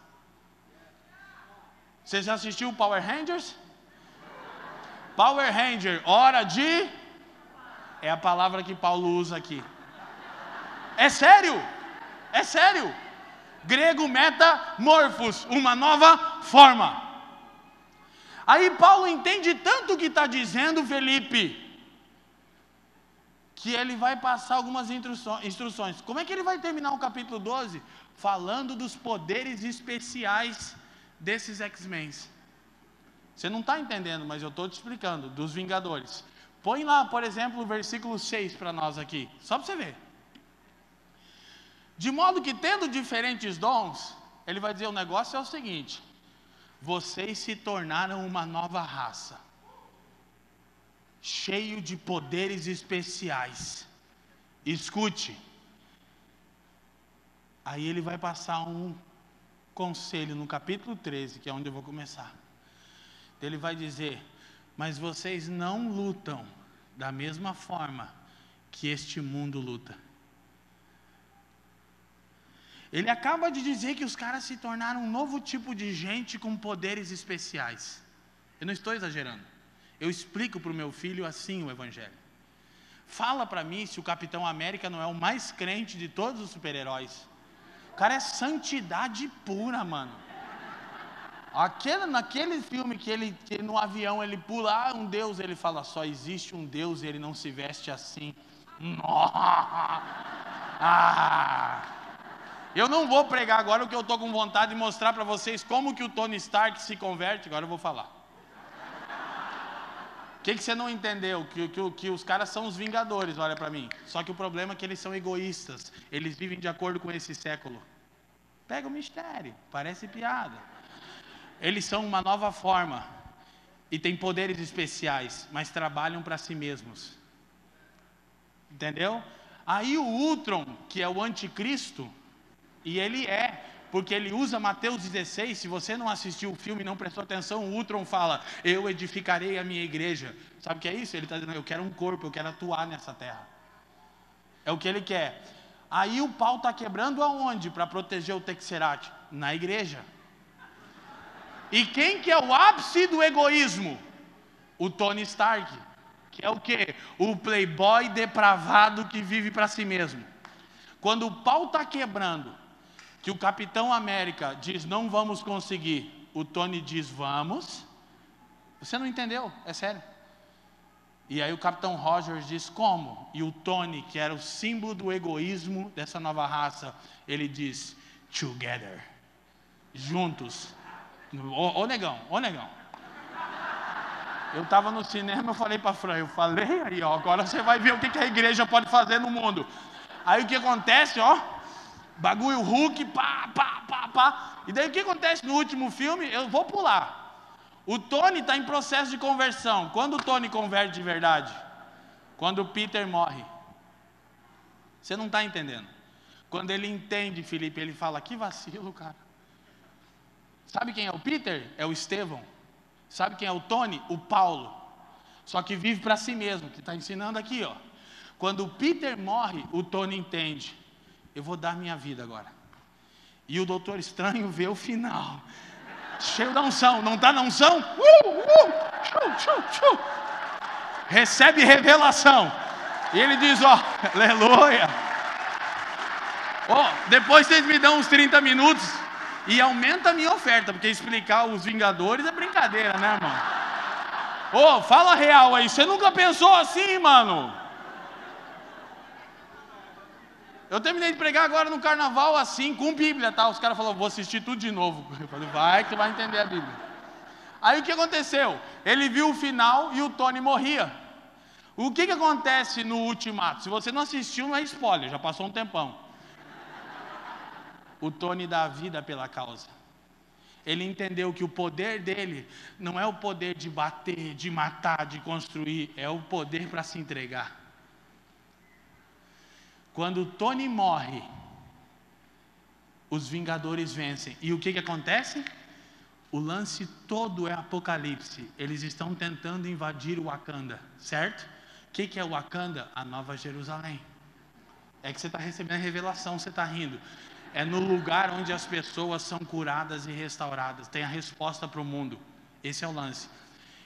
Você já assistiu Power Rangers? Power Ranger, hora de. É a palavra que Paulo usa aqui. É sério, é sério. Grego metamorfos, uma nova forma. Aí Paulo entende tanto o que está dizendo, Felipe, que ele vai passar algumas instruções. Como é que ele vai terminar o capítulo 12? Falando dos poderes especiais desses X-Men. Você não está entendendo, mas eu estou te explicando, dos Vingadores. Põe lá, por exemplo, o versículo 6 para nós aqui, só para você ver. De modo que, tendo diferentes dons, ele vai dizer: o negócio é o seguinte: vocês se tornaram uma nova raça, cheio de poderes especiais. Escute. Aí ele vai passar um conselho no capítulo 13, que é onde eu vou começar. Ele vai dizer: Mas vocês não lutam da mesma forma que este mundo luta. Ele acaba de dizer que os caras se tornaram um novo tipo de gente com poderes especiais. Eu não estou exagerando. Eu explico para o meu filho assim o Evangelho. Fala para mim se o Capitão América não é o mais crente de todos os super-heróis. O cara é santidade pura, mano. Aquele, naquele filme que ele que no avião ele pula, ah, um Deus, ele fala, só existe um Deus e ele não se veste assim. Ah! Eu não vou pregar agora o que eu estou com vontade de mostrar para vocês como que o Tony Stark se converte, agora eu vou falar. O que, que você não entendeu? Que, que, que os caras são os vingadores, olha para mim. Só que o problema é que eles são egoístas. Eles vivem de acordo com esse século. Pega o mistério, parece piada. Eles são uma nova forma e têm poderes especiais, mas trabalham para si mesmos. Entendeu? Aí o Ultron, que é o anticristo, e ele é, porque ele usa Mateus 16. Se você não assistiu o filme e não prestou atenção, o Ultron fala: Eu edificarei a minha igreja. Sabe o que é isso? Ele está dizendo: Eu quero um corpo, eu quero atuar nessa terra. É o que ele quer. Aí o pau está quebrando aonde para proteger o Texerat? Na igreja. E quem que é o ápice do egoísmo? O Tony Stark, que é o que? O playboy depravado que vive para si mesmo. Quando o pau está quebrando, que o Capitão América diz não vamos conseguir, o Tony diz vamos. Você não entendeu? É sério. E aí o Capitão Rogers diz como? E o Tony, que era o símbolo do egoísmo dessa nova raça, ele diz together, juntos. Ô, ô negão, ô negão. Eu estava no cinema, eu falei para Fran, eu falei aí, ó, agora você vai ver o que, que a igreja pode fazer no mundo. Aí o que acontece, ó? Bagulho Hulk, pá, pá, pá, pá. E daí o que acontece no último filme? Eu vou pular. O Tony está em processo de conversão. Quando o Tony converte de verdade? Quando o Peter morre. Você não está entendendo. Quando ele entende, Felipe, ele fala: Que vacilo, cara. Sabe quem é o Peter? É o Estevão. Sabe quem é o Tony? O Paulo. Só que vive para si mesmo, que está ensinando aqui, ó. Quando o Peter morre, o Tony entende eu vou dar minha vida agora. E o doutor estranho vê o final. Cheio da unção, não está na unção? Uh, uh, Recebe revelação. E ele diz: Ó, <laughs> aleluia. Depois vocês me dão uns 30 minutos e aumenta a minha oferta, porque explicar os Vingadores é brincadeira, né, irmão? Ô, fala real aí, você nunca pensou assim, mano? Eu terminei de pregar agora no carnaval assim, com Bíblia, tá? Os caras falaram, vou assistir tudo de novo. <laughs> Eu falei, vai que vai entender a Bíblia. Aí o que aconteceu? Ele viu o final e o Tony morria. O que, que acontece no ultimato? Se você não assistiu, não é spoiler, já passou um tempão. O Tony dá a vida pela causa. Ele entendeu que o poder dele não é o poder de bater, de matar, de construir, é o poder para se entregar. Quando Tony morre, os Vingadores vencem. E o que, que acontece? O lance todo é Apocalipse. Eles estão tentando invadir o Wakanda, certo? O que, que é o Wakanda? A Nova Jerusalém. É que você está recebendo a revelação, você está rindo. É no lugar onde as pessoas são curadas e restauradas. Tem a resposta para o mundo. Esse é o lance.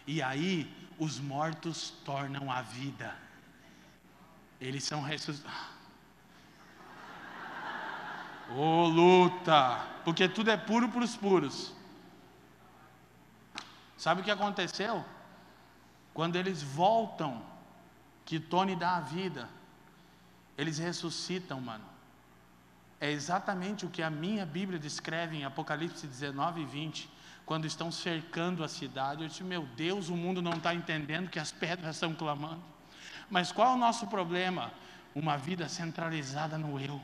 E aí, os mortos tornam a vida. Eles são ressuscitados. Ô oh, luta! Porque tudo é puro para os puros. Sabe o que aconteceu? Quando eles voltam, que Tony dá a vida, eles ressuscitam, mano. É exatamente o que a minha Bíblia descreve em Apocalipse 19 e 20, quando estão cercando a cidade. Eu disse, meu Deus, o mundo não está entendendo que as pedras estão clamando. Mas qual é o nosso problema? Uma vida centralizada no eu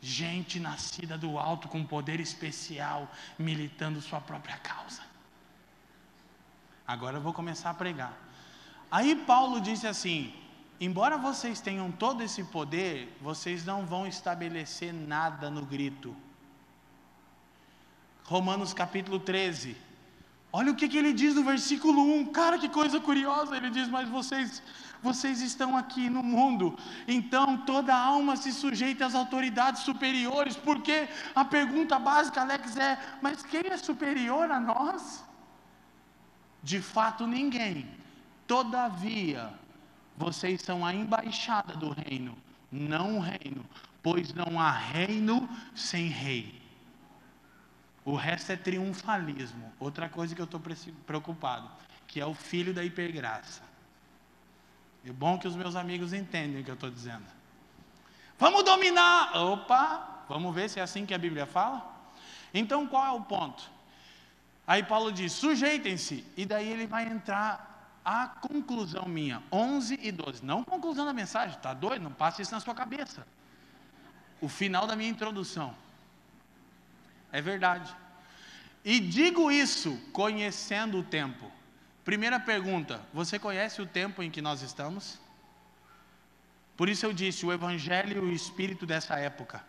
gente nascida do alto com poder especial, militando sua própria causa. Agora eu vou começar a pregar. Aí Paulo disse assim: embora vocês tenham todo esse poder, vocês não vão estabelecer nada no grito. Romanos capítulo 13. Olha o que, que ele diz no versículo 1. Cara, que coisa curiosa. Ele diz: Mas vocês vocês estão aqui no mundo, então toda alma se sujeita às autoridades superiores, porque a pergunta básica, Alex, é: mas quem é superior a nós? De fato, ninguém. Todavia, vocês são a embaixada do reino, não o reino, pois não há reino sem rei. O resto é triunfalismo. Outra coisa que eu estou preocupado, que é o filho da hipergraça. É bom que os meus amigos entendem o que eu estou dizendo. Vamos dominar! Opa! Vamos ver se é assim que a Bíblia fala? Então qual é o ponto? Aí Paulo diz: sujeitem-se, e daí ele vai entrar a conclusão minha, 11 e 12. Não conclusão da mensagem, está doido? Não passe isso na sua cabeça. O final da minha introdução. É verdade. E digo isso conhecendo o tempo. Primeira pergunta: você conhece o tempo em que nós estamos? Por isso eu disse: o Evangelho e o Espírito dessa época.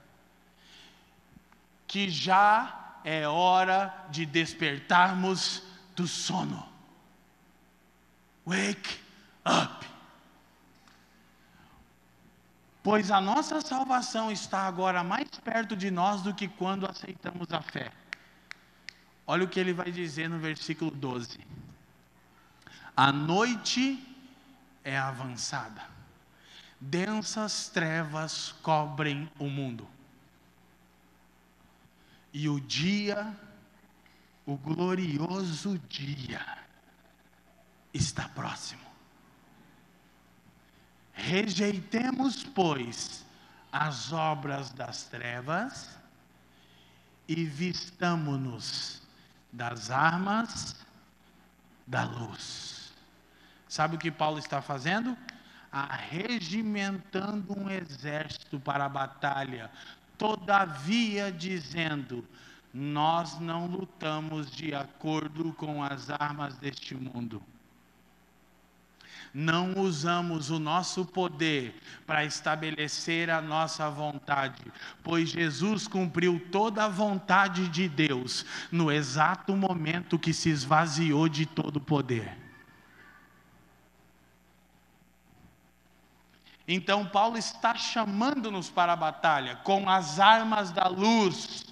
Que já é hora de despertarmos do sono. Wake up. Pois a nossa salvação está agora mais perto de nós do que quando aceitamos a fé. Olha o que ele vai dizer no versículo 12. A noite é avançada, densas trevas cobrem o mundo, e o dia, o glorioso dia, está próximo. Rejeitemos, pois, as obras das trevas e vistamo-nos das armas da luz. Sabe o que Paulo está fazendo? Arregimentando um exército para a batalha, todavia dizendo: Nós não lutamos de acordo com as armas deste mundo. Não usamos o nosso poder para estabelecer a nossa vontade, pois Jesus cumpriu toda a vontade de Deus no exato momento que se esvaziou de todo o poder. Então, Paulo está chamando-nos para a batalha com as armas da luz.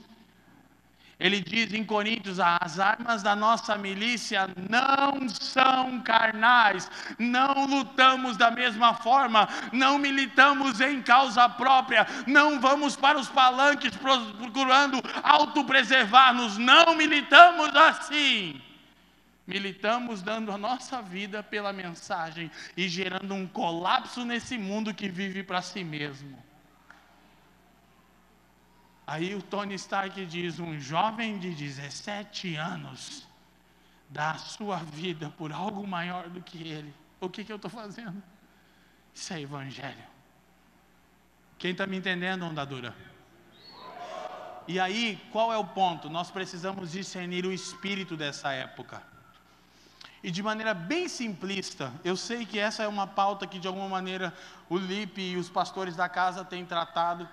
Ele diz em Coríntios: as armas da nossa milícia não são carnais, não lutamos da mesma forma, não militamos em causa própria, não vamos para os palanques procurando autopreservar-nos, não militamos assim militamos dando a nossa vida pela mensagem e gerando um colapso nesse mundo que vive para si mesmo. Aí o Tony Stark diz: um jovem de 17 anos dá a sua vida por algo maior do que ele. O que, que eu estou fazendo? Isso é evangelho. Quem está me entendendo, onda dura? E aí, qual é o ponto? Nós precisamos discernir o espírito dessa época e de maneira bem simplista, eu sei que essa é uma pauta que de alguma maneira o Lipe e os pastores da casa têm tratado.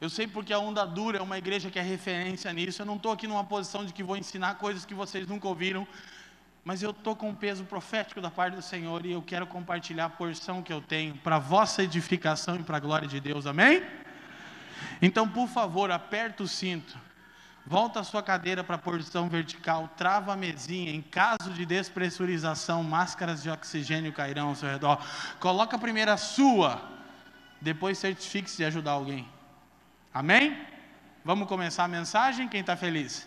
Eu sei porque a Onda Dura é uma igreja que é referência nisso. Eu não estou aqui numa posição de que vou ensinar coisas que vocês nunca ouviram, mas eu estou com um peso profético da parte do Senhor e eu quero compartilhar a porção que eu tenho para vossa edificação e para a glória de Deus. Amém? Então, por favor, aperta o cinto. Volta a sua cadeira para a posição vertical, trava a mesinha. Em caso de despressurização, máscaras de oxigênio cairão ao seu redor. Coloca primeiro a sua, depois certifique-se de ajudar alguém. Amém? Vamos começar a mensagem? Quem está feliz?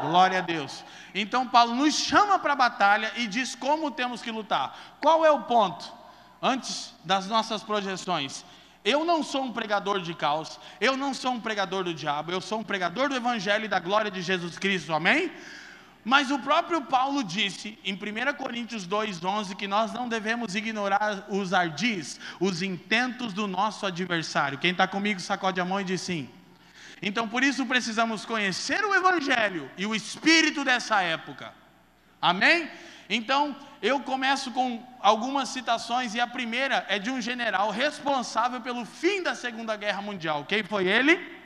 Glória a Deus. Então, Paulo nos chama para a batalha e diz como temos que lutar. Qual é o ponto? Antes das nossas projeções. Eu não sou um pregador de caos, eu não sou um pregador do diabo, eu sou um pregador do Evangelho e da glória de Jesus Cristo, amém? Mas o próprio Paulo disse em 1 Coríntios 2,11 que nós não devemos ignorar os ardis, os intentos do nosso adversário. Quem está comigo sacode a mão e diz sim. Então por isso precisamos conhecer o Evangelho e o espírito dessa época. Amém? Então eu começo com algumas citações e a primeira é de um general responsável pelo fim da Segunda Guerra Mundial. Quem foi ele?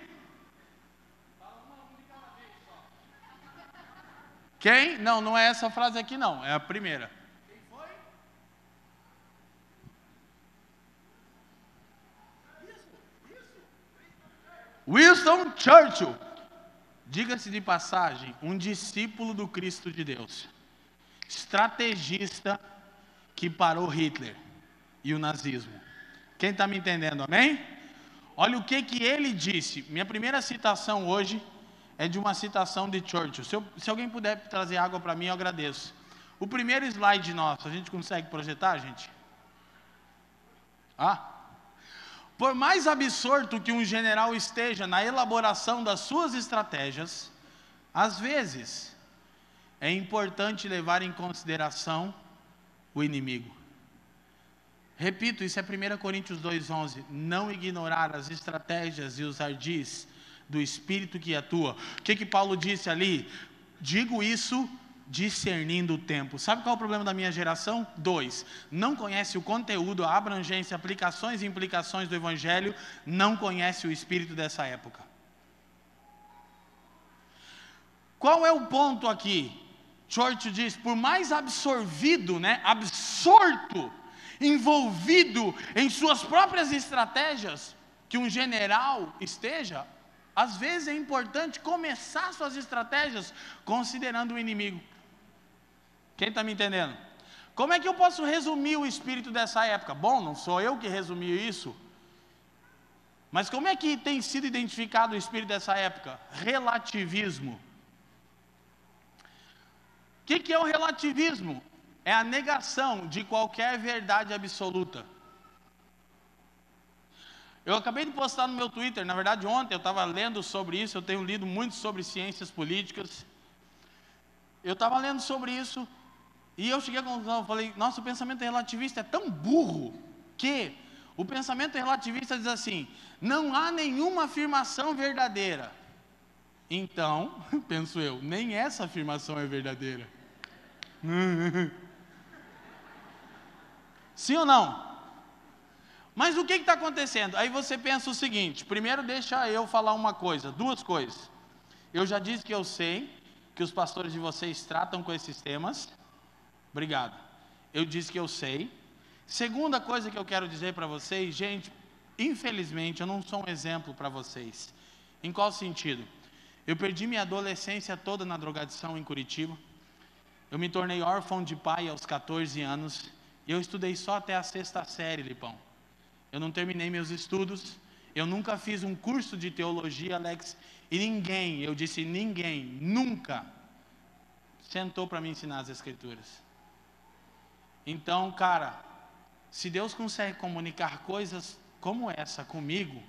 Quem? Não, não é essa frase aqui, não. É a primeira. Quem foi? Winston Churchill. Diga-se de passagem, um discípulo do Cristo de Deus. Estrategista que parou Hitler e o nazismo. Quem está me entendendo, amém? Olha o que, que ele disse. Minha primeira citação hoje é de uma citação de Churchill. Se, eu, se alguém puder trazer água para mim, eu agradeço. O primeiro slide nosso, a gente consegue projetar, gente? Ah? Por mais absorto que um general esteja na elaboração das suas estratégias, às vezes é importante levar em consideração o inimigo. Repito, isso é 1 Coríntios 2,11. Não ignorar as estratégias e os ardis do Espírito que atua. O que, que Paulo disse ali? Digo isso discernindo o tempo. Sabe qual é o problema da minha geração? Dois, não conhece o conteúdo, a abrangência, aplicações e implicações do Evangelho, não conhece o espírito dessa época. Qual é o ponto aqui? Churchill diz: por mais absorvido, né, absorto, envolvido em suas próprias estratégias que um general esteja, às vezes é importante começar suas estratégias considerando o inimigo. Quem está me entendendo? Como é que eu posso resumir o espírito dessa época? Bom, não sou eu que resumi isso. Mas como é que tem sido identificado o espírito dessa época? Relativismo. O que, que é o relativismo? É a negação de qualquer verdade absoluta. Eu acabei de postar no meu Twitter, na verdade ontem eu estava lendo sobre isso, eu tenho lido muito sobre ciências políticas. Eu estava lendo sobre isso e eu cheguei à conclusão, falei, nosso pensamento relativista é tão burro que o pensamento relativista diz assim: não há nenhuma afirmação verdadeira. Então, <laughs> penso eu, nem essa afirmação é verdadeira. <laughs> Sim ou não? Mas o que está acontecendo? Aí você pensa o seguinte: primeiro, deixa eu falar uma coisa, duas coisas. Eu já disse que eu sei que os pastores de vocês tratam com esses temas. Obrigado. Eu disse que eu sei. Segunda coisa que eu quero dizer para vocês, gente, infelizmente eu não sou um exemplo para vocês. Em qual sentido? Eu perdi minha adolescência toda na drogadição em Curitiba. Eu me tornei órfão de pai aos 14 anos. E eu estudei só até a sexta série, Lipão eu não terminei meus estudos, eu nunca fiz um curso de teologia, Alex, e ninguém, eu disse ninguém, nunca sentou para me ensinar as Escrituras. Então, cara, se Deus consegue comunicar coisas como essa comigo,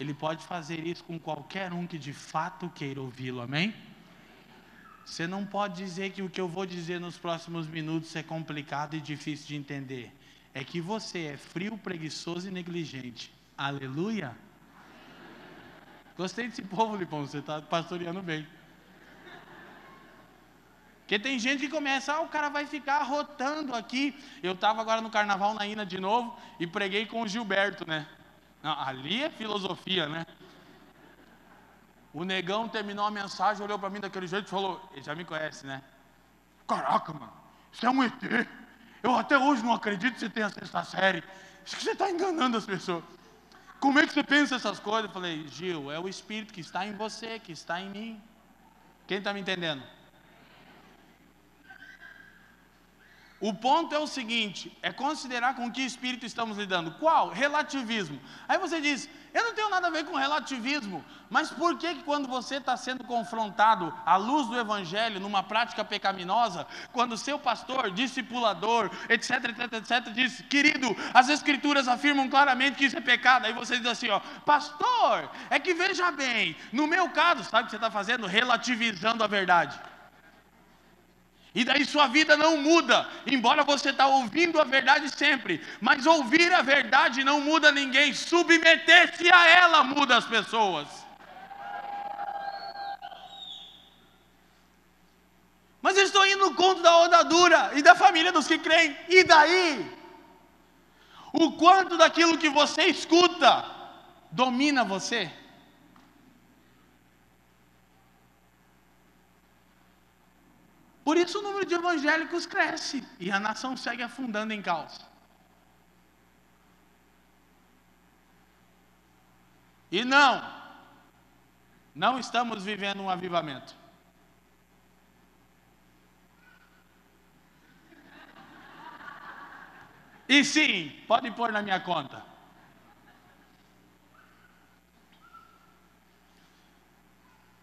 Ele pode fazer isso com qualquer um que de fato queira ouvi-lo, amém? Você não pode dizer que o que eu vou dizer nos próximos minutos é complicado e difícil de entender é que você é frio, preguiçoso e negligente. Aleluia! Gostei desse povo, Lipão, você está pastoreando bem. Porque tem gente que começa, ah, o cara vai ficar rotando aqui. Eu estava agora no carnaval na Ina de novo e preguei com o Gilberto, né? Não, ali é filosofia, né? O negão terminou a mensagem, olhou para mim daquele jeito e falou: Ele já me conhece, né? Caraca, mano, isso é um ET. Eu até hoje não acredito que você tenha sexta série. Acho que você está enganando as pessoas. Como é que você pensa essas coisas? Eu falei, Gil, é o Espírito que está em você, que está em mim. Quem está me entendendo? O ponto é o seguinte: é considerar com que espírito estamos lidando. Qual? Relativismo. Aí você diz, eu não tenho nada a ver com relativismo, mas por que, que quando você está sendo confrontado à luz do Evangelho, numa prática pecaminosa, quando seu pastor, discipulador, etc, etc, etc, diz, querido, as Escrituras afirmam claramente que isso é pecado, aí você diz assim, ó, pastor, é que veja bem, no meu caso, sabe o que você está fazendo? Relativizando a verdade. E daí sua vida não muda, embora você está ouvindo a verdade sempre. Mas ouvir a verdade não muda ninguém, submeter-se a ela muda as pessoas. Mas eu estou indo no conto da odadura e da família dos que creem. E daí? O quanto daquilo que você escuta domina você? Por isso o número de evangélicos cresce e a nação segue afundando em caos. E não, não estamos vivendo um avivamento. E sim, pode pôr na minha conta.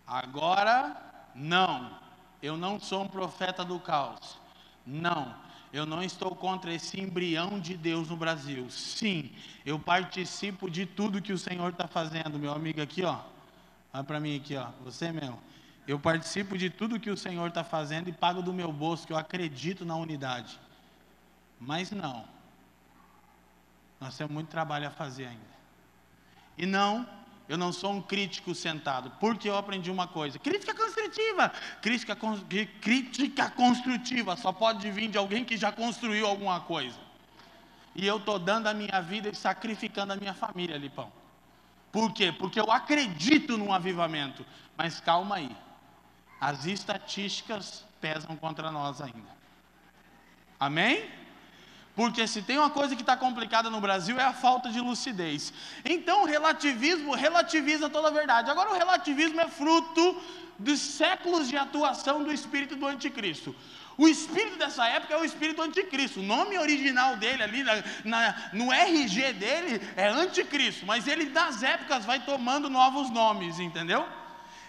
Agora, não. Eu não sou um profeta do caos. Não, eu não estou contra esse embrião de Deus no Brasil. Sim, eu participo de tudo que o Senhor está fazendo, meu amigo aqui, ó. Olha para mim aqui, ó. Você mesmo. Eu participo de tudo que o Senhor está fazendo e pago do meu bolso, que eu acredito na unidade. Mas não. Nós temos muito trabalho a fazer ainda. E não eu não sou um crítico sentado, porque eu aprendi uma coisa: crítica construtiva. Crítica, crítica construtiva só pode vir de alguém que já construiu alguma coisa. E eu estou dando a minha vida e sacrificando a minha família, Lipão. Por quê? Porque eu acredito num avivamento. Mas calma aí. As estatísticas pesam contra nós ainda. Amém? Porque se tem uma coisa que está complicada no Brasil é a falta de lucidez. Então o relativismo relativiza toda a verdade. Agora o relativismo é fruto dos séculos de atuação do espírito do anticristo. O espírito dessa época é o espírito anticristo. O nome original dele ali na, na, no RG dele é anticristo, mas ele das épocas vai tomando novos nomes, entendeu?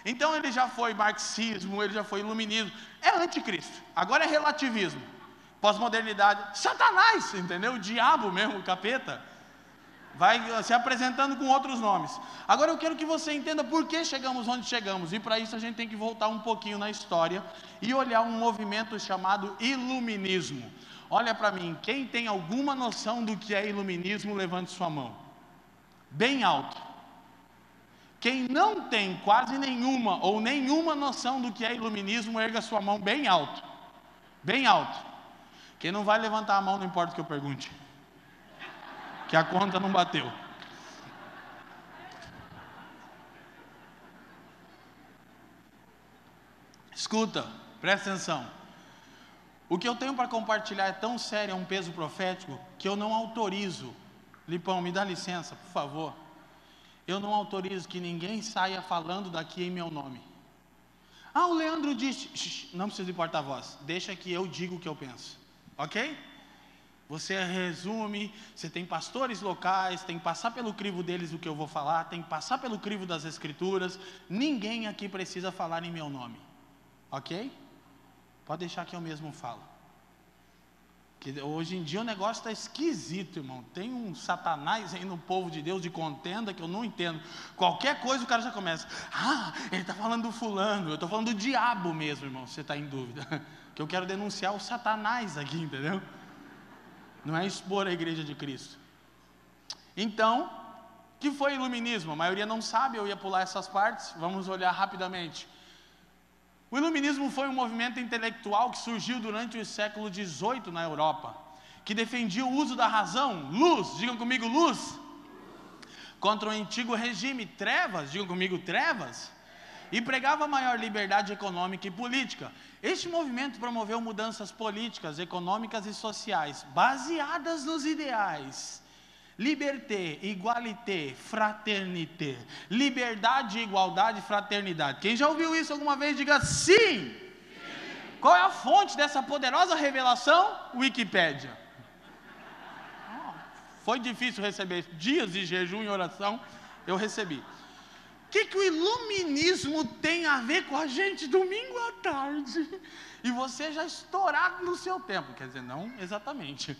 Então ele já foi marxismo, ele já foi iluminismo. É anticristo. Agora é relativismo pós-modernidade, Satanás, entendeu? O diabo mesmo, o capeta, vai se apresentando com outros nomes. Agora eu quero que você entenda por que chegamos onde chegamos, e para isso a gente tem que voltar um pouquinho na história e olhar um movimento chamado iluminismo. Olha para mim, quem tem alguma noção do que é iluminismo, levante sua mão. Bem alto. Quem não tem quase nenhuma ou nenhuma noção do que é iluminismo, erga sua mão bem alto. Bem alto. Quem não vai levantar a mão, não importa o que eu pergunte. Que a conta não bateu. Escuta, presta atenção. O que eu tenho para compartilhar é tão sério, é um peso profético, que eu não autorizo. Lipão, me dá licença, por favor. Eu não autorizo que ninguém saia falando daqui em meu nome. Ah, o Leandro disse. Não precisa de porta-voz. Deixa que eu diga o que eu penso. Ok? Você resume, você tem pastores locais, tem que passar pelo crivo deles o que eu vou falar, tem que passar pelo crivo das escrituras. Ninguém aqui precisa falar em meu nome. Ok? Pode deixar que eu mesmo falo. Que hoje em dia o negócio está esquisito, irmão. Tem um satanás aí no povo de Deus de contenda que eu não entendo. Qualquer coisa o cara já começa. Ah, ele está falando do fulano. Eu estou falando do diabo mesmo, irmão. Você está em dúvida. <laughs> que eu quero denunciar o Satanás aqui, entendeu? Não é expor a igreja de Cristo. Então, que foi iluminismo? A maioria não sabe, eu ia pular essas partes, vamos olhar rapidamente. O iluminismo foi um movimento intelectual que surgiu durante o século XVIII na Europa, que defendia o uso da razão, luz, digam comigo, luz, contra o antigo regime, trevas, digam comigo, trevas, e pregava maior liberdade econômica e política. Este movimento promoveu mudanças políticas, econômicas e sociais, baseadas nos ideais Liberté, igualité, fraternité. Liberdade, igualdade, fraternidade. Quem já ouviu isso alguma vez, diga sim. sim. Qual é a fonte dessa poderosa revelação? Wikipédia. Oh, foi difícil receber dias de jejum e oração, eu recebi. Que, que o iluminismo tem a ver com a gente domingo à tarde? E você já estourado no seu tempo, quer dizer, não exatamente.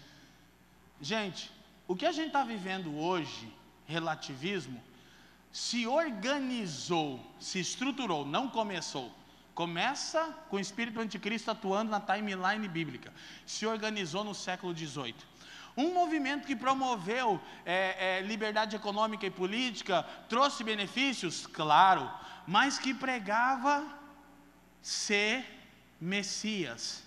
Gente, o que a gente está vivendo hoje, relativismo, se organizou, se estruturou, não começou. Começa com o espírito anticristo atuando na timeline bíblica. Se organizou no século XVIII. Um movimento que promoveu é, é, liberdade econômica e política, trouxe benefícios, claro, mas que pregava ser Messias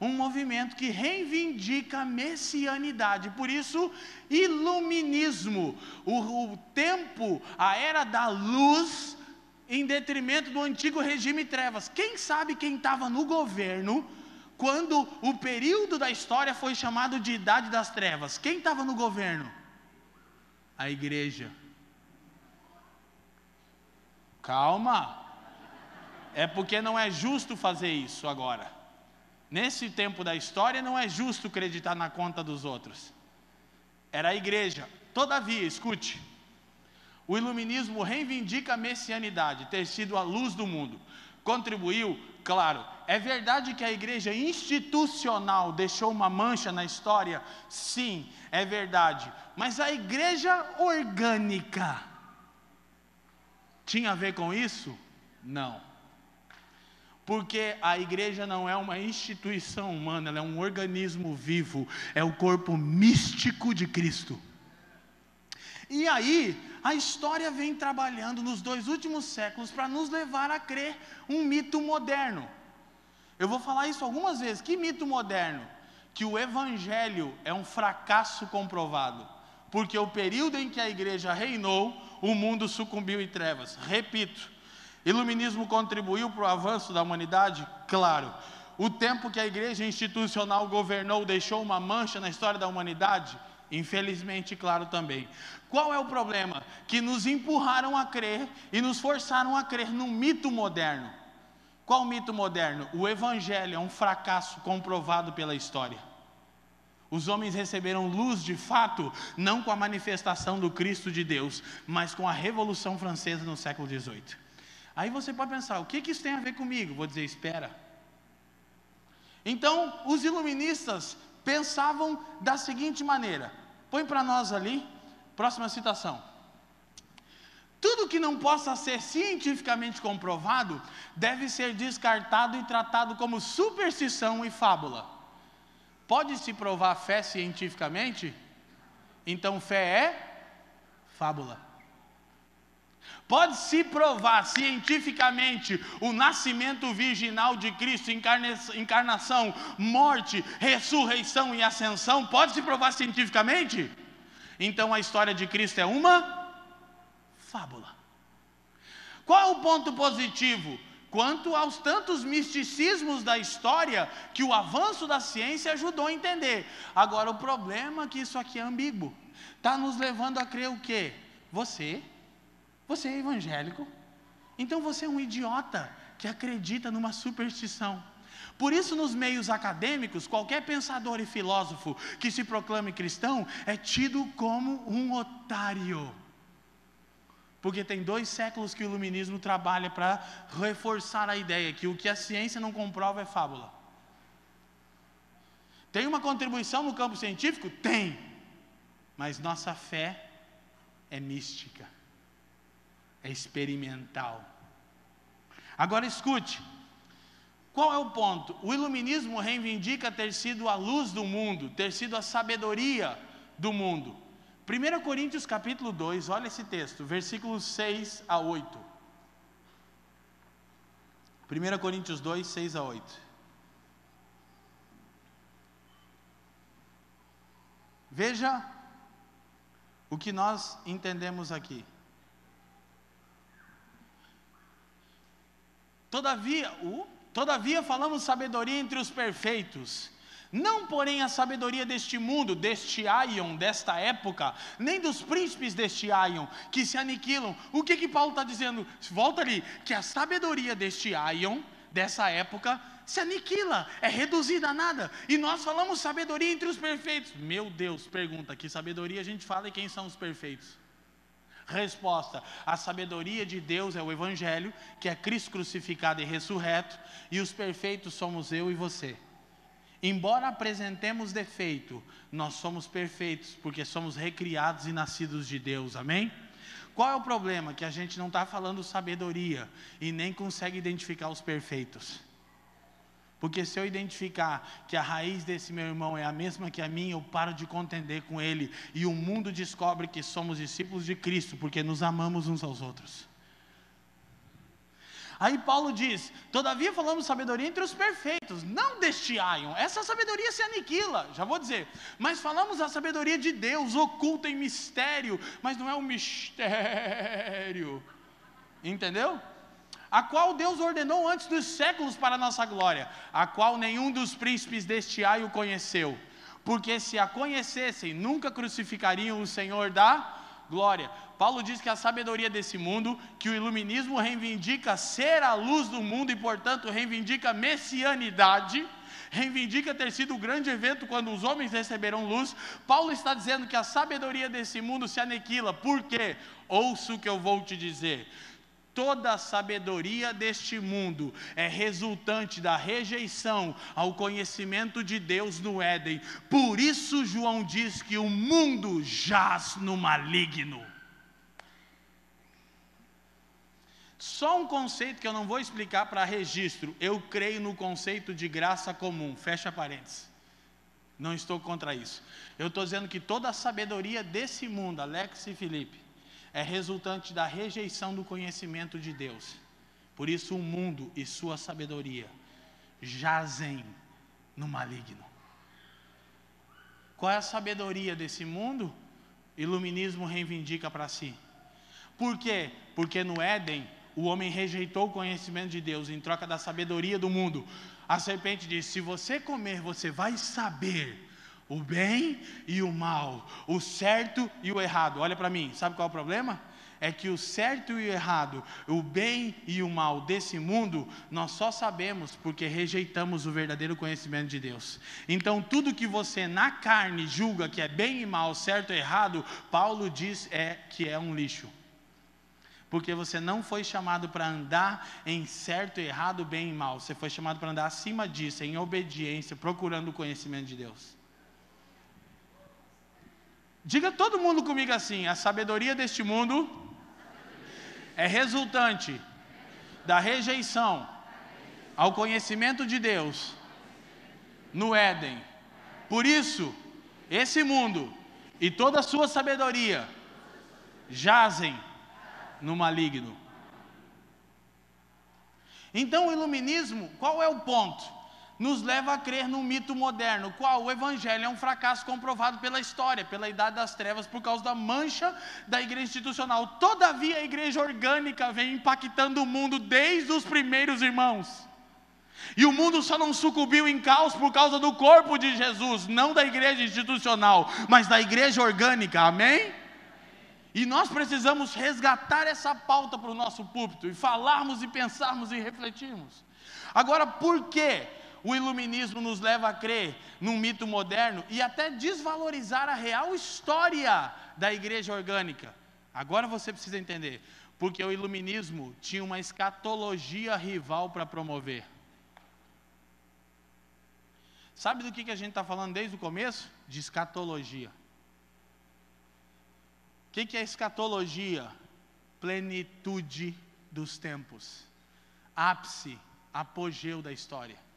um movimento que reivindica a messianidade, por isso, iluminismo, o, o tempo, a era da luz, em detrimento do antigo regime trevas. Quem sabe quem estava no governo quando o período da história foi chamado de Idade das Trevas? Quem estava no governo? A igreja. Calma, é porque não é justo fazer isso agora. Nesse tempo da história, não é justo acreditar na conta dos outros. Era a igreja. Todavia, escute: o iluminismo reivindica a messianidade, ter sido a luz do mundo. Contribuiu, claro. É verdade que a igreja institucional deixou uma mancha na história? Sim, é verdade. Mas a igreja orgânica tinha a ver com isso? Não porque a igreja não é uma instituição humana, ela é um organismo vivo, é o corpo místico de Cristo. E aí, a história vem trabalhando nos dois últimos séculos para nos levar a crer um mito moderno. Eu vou falar isso algumas vezes. Que mito moderno? Que o evangelho é um fracasso comprovado. Porque o período em que a igreja reinou, o mundo sucumbiu em trevas. Repito, Iluminismo contribuiu para o avanço da humanidade? Claro. O tempo que a igreja institucional governou deixou uma mancha na história da humanidade? Infelizmente, claro também. Qual é o problema? Que nos empurraram a crer e nos forçaram a crer num mito moderno. Qual mito moderno? O Evangelho é um fracasso comprovado pela história. Os homens receberam luz de fato, não com a manifestação do Cristo de Deus, mas com a Revolução Francesa no século XVIII. Aí você pode pensar: o que, que isso tem a ver comigo? Vou dizer: espera. Então, os iluministas pensavam da seguinte maneira: põe para nós ali, próxima citação. Tudo que não possa ser cientificamente comprovado deve ser descartado e tratado como superstição e fábula. Pode se provar fé cientificamente? Então fé é fábula. Pode-se provar cientificamente o nascimento virginal de Cristo, encarnação, morte, ressurreição e ascensão? Pode-se provar cientificamente? Então a história de Cristo é uma fábula. Qual é o ponto positivo? Quanto aos tantos misticismos da história que o avanço da ciência ajudou a entender. Agora, o problema é que isso aqui é ambíguo. Está nos levando a crer o quê? Você você é evangélico, então você é um idiota que acredita numa superstição. Por isso, nos meios acadêmicos, qualquer pensador e filósofo que se proclame cristão é tido como um otário. Porque tem dois séculos que o iluminismo trabalha para reforçar a ideia que o que a ciência não comprova é fábula. Tem uma contribuição no campo científico? Tem. Mas nossa fé é mística é experimental. Agora escute, qual é o ponto? O iluminismo reivindica ter sido a luz do mundo, ter sido a sabedoria do mundo. 1 Coríntios capítulo 2, olha esse texto, versículos 6 a 8. 1 Coríntios 2, 6 a 8. Veja o que nós entendemos aqui. Todavia, uh, todavia falamos sabedoria entre os perfeitos. Não, porém, a sabedoria deste mundo, deste Aion, desta época, nem dos príncipes deste Aion, que se aniquilam. O que que Paulo está dizendo? Volta ali, que a sabedoria deste Aion, dessa época, se aniquila, é reduzida a nada. E nós falamos sabedoria entre os perfeitos. Meu Deus, pergunta, que sabedoria a gente fala e quem são os perfeitos? Resposta: a sabedoria de Deus é o Evangelho, que é Cristo crucificado e ressurreto, e os perfeitos somos eu e você. Embora apresentemos defeito, nós somos perfeitos, porque somos recriados e nascidos de Deus, amém? Qual é o problema? Que a gente não está falando sabedoria e nem consegue identificar os perfeitos. Porque se eu identificar que a raiz desse meu irmão é a mesma que a minha, eu paro de contender com ele. E o mundo descobre que somos discípulos de Cristo, porque nos amamos uns aos outros. Aí Paulo diz: Todavia falamos sabedoria entre os perfeitos, não deste Aion. Essa sabedoria se aniquila, já vou dizer. Mas falamos a sabedoria de Deus, oculta em mistério, mas não é um mistério. Entendeu? a qual Deus ordenou antes dos séculos para a nossa glória, a qual nenhum dos príncipes deste aio conheceu, porque se a conhecessem, nunca crucificariam o Senhor da glória. Paulo diz que a sabedoria desse mundo, que o iluminismo reivindica ser a luz do mundo e, portanto, reivindica messianidade, reivindica ter sido o grande evento quando os homens receberam luz. Paulo está dizendo que a sabedoria desse mundo se aniquila. Por quê? Ouça o que eu vou te dizer toda a sabedoria deste mundo é resultante da rejeição ao conhecimento de Deus no Éden. Por isso, João diz que o mundo jaz no maligno. Só um conceito que eu não vou explicar para registro. Eu creio no conceito de graça comum. Fecha parênteses. Não estou contra isso. Eu estou dizendo que toda a sabedoria desse mundo, Alex e Felipe, é resultante da rejeição do conhecimento de Deus. Por isso o mundo e sua sabedoria jazem no maligno. Qual é a sabedoria desse mundo? Iluminismo reivindica para si. Por quê? Porque no Éden o homem rejeitou o conhecimento de Deus em troca da sabedoria do mundo. A serpente disse: Se você comer, você vai saber o bem e o mal, o certo e o errado. Olha para mim, sabe qual é o problema? É que o certo e o errado, o bem e o mal desse mundo, nós só sabemos porque rejeitamos o verdadeiro conhecimento de Deus. Então, tudo que você na carne julga que é bem e mal, certo e errado, Paulo diz é que é um lixo. Porque você não foi chamado para andar em certo, errado, bem e mal. Você foi chamado para andar acima disso, em obediência, procurando o conhecimento de Deus. Diga todo mundo comigo assim: a sabedoria deste mundo é resultante da rejeição ao conhecimento de Deus no Éden. Por isso, esse mundo e toda a sua sabedoria jazem no maligno. Então, o iluminismo, qual é o ponto? Nos leva a crer num mito moderno, qual o evangelho é um fracasso comprovado pela história, pela idade das trevas, por causa da mancha da igreja institucional. Todavia, a igreja orgânica vem impactando o mundo desde os primeiros irmãos. E o mundo só não sucumbiu em caos por causa do corpo de Jesus, não da igreja institucional, mas da igreja orgânica, amém? E nós precisamos resgatar essa pauta para o nosso púlpito e falarmos e pensarmos e refletirmos. Agora, por quê? O iluminismo nos leva a crer num mito moderno e até desvalorizar a real história da igreja orgânica. Agora você precisa entender, porque o iluminismo tinha uma escatologia rival para promover. Sabe do que, que a gente está falando desde o começo? De escatologia. O que, que é escatologia? Plenitude dos tempos, ápice, apogeu da história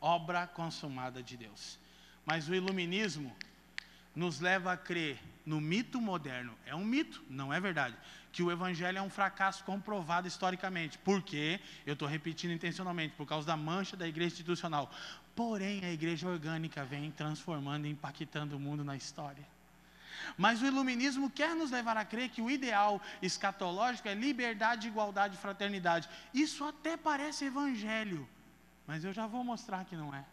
obra consumada de Deus. Mas o iluminismo nos leva a crer no mito moderno. É um mito, não é verdade. Que o evangelho é um fracasso comprovado historicamente. Por quê? Eu estou repetindo intencionalmente, por causa da mancha da igreja institucional. Porém, a igreja orgânica vem transformando e impactando o mundo na história. Mas o iluminismo quer nos levar a crer que o ideal escatológico é liberdade, igualdade e fraternidade. Isso até parece evangelho, mas eu já vou mostrar que não é.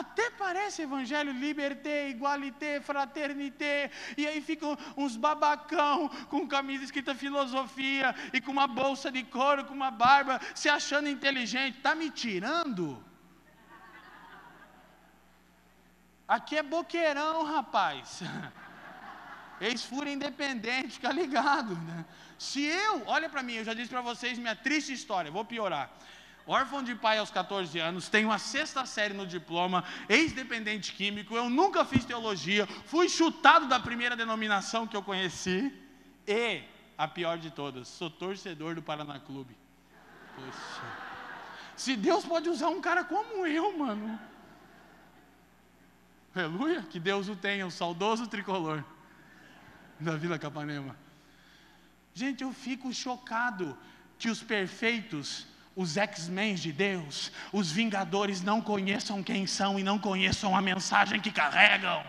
Até parece evangelho, liberté, igualité, fraternité, e aí ficam uns babacão com camisa escrita filosofia e com uma bolsa de couro, com uma barba, se achando inteligente. Está me tirando? Aqui é boqueirão, rapaz. <laughs> Ex-fúria independente, fica ligado. Né? Se eu, olha para mim, eu já disse para vocês minha triste história, vou piorar. Órfão de pai aos 14 anos, tenho a sexta série no diploma, ex-dependente químico, eu nunca fiz teologia, fui chutado da primeira denominação que eu conheci, e, a pior de todas, sou torcedor do Paraná Clube. Poxa. Se Deus pode usar um cara como eu, mano. Aleluia, que Deus o tenha, o saudoso tricolor da Vila Capanema. Gente, eu fico chocado que os perfeitos os X-Men de Deus, os Vingadores não conheçam quem são e não conheçam a mensagem que carregam.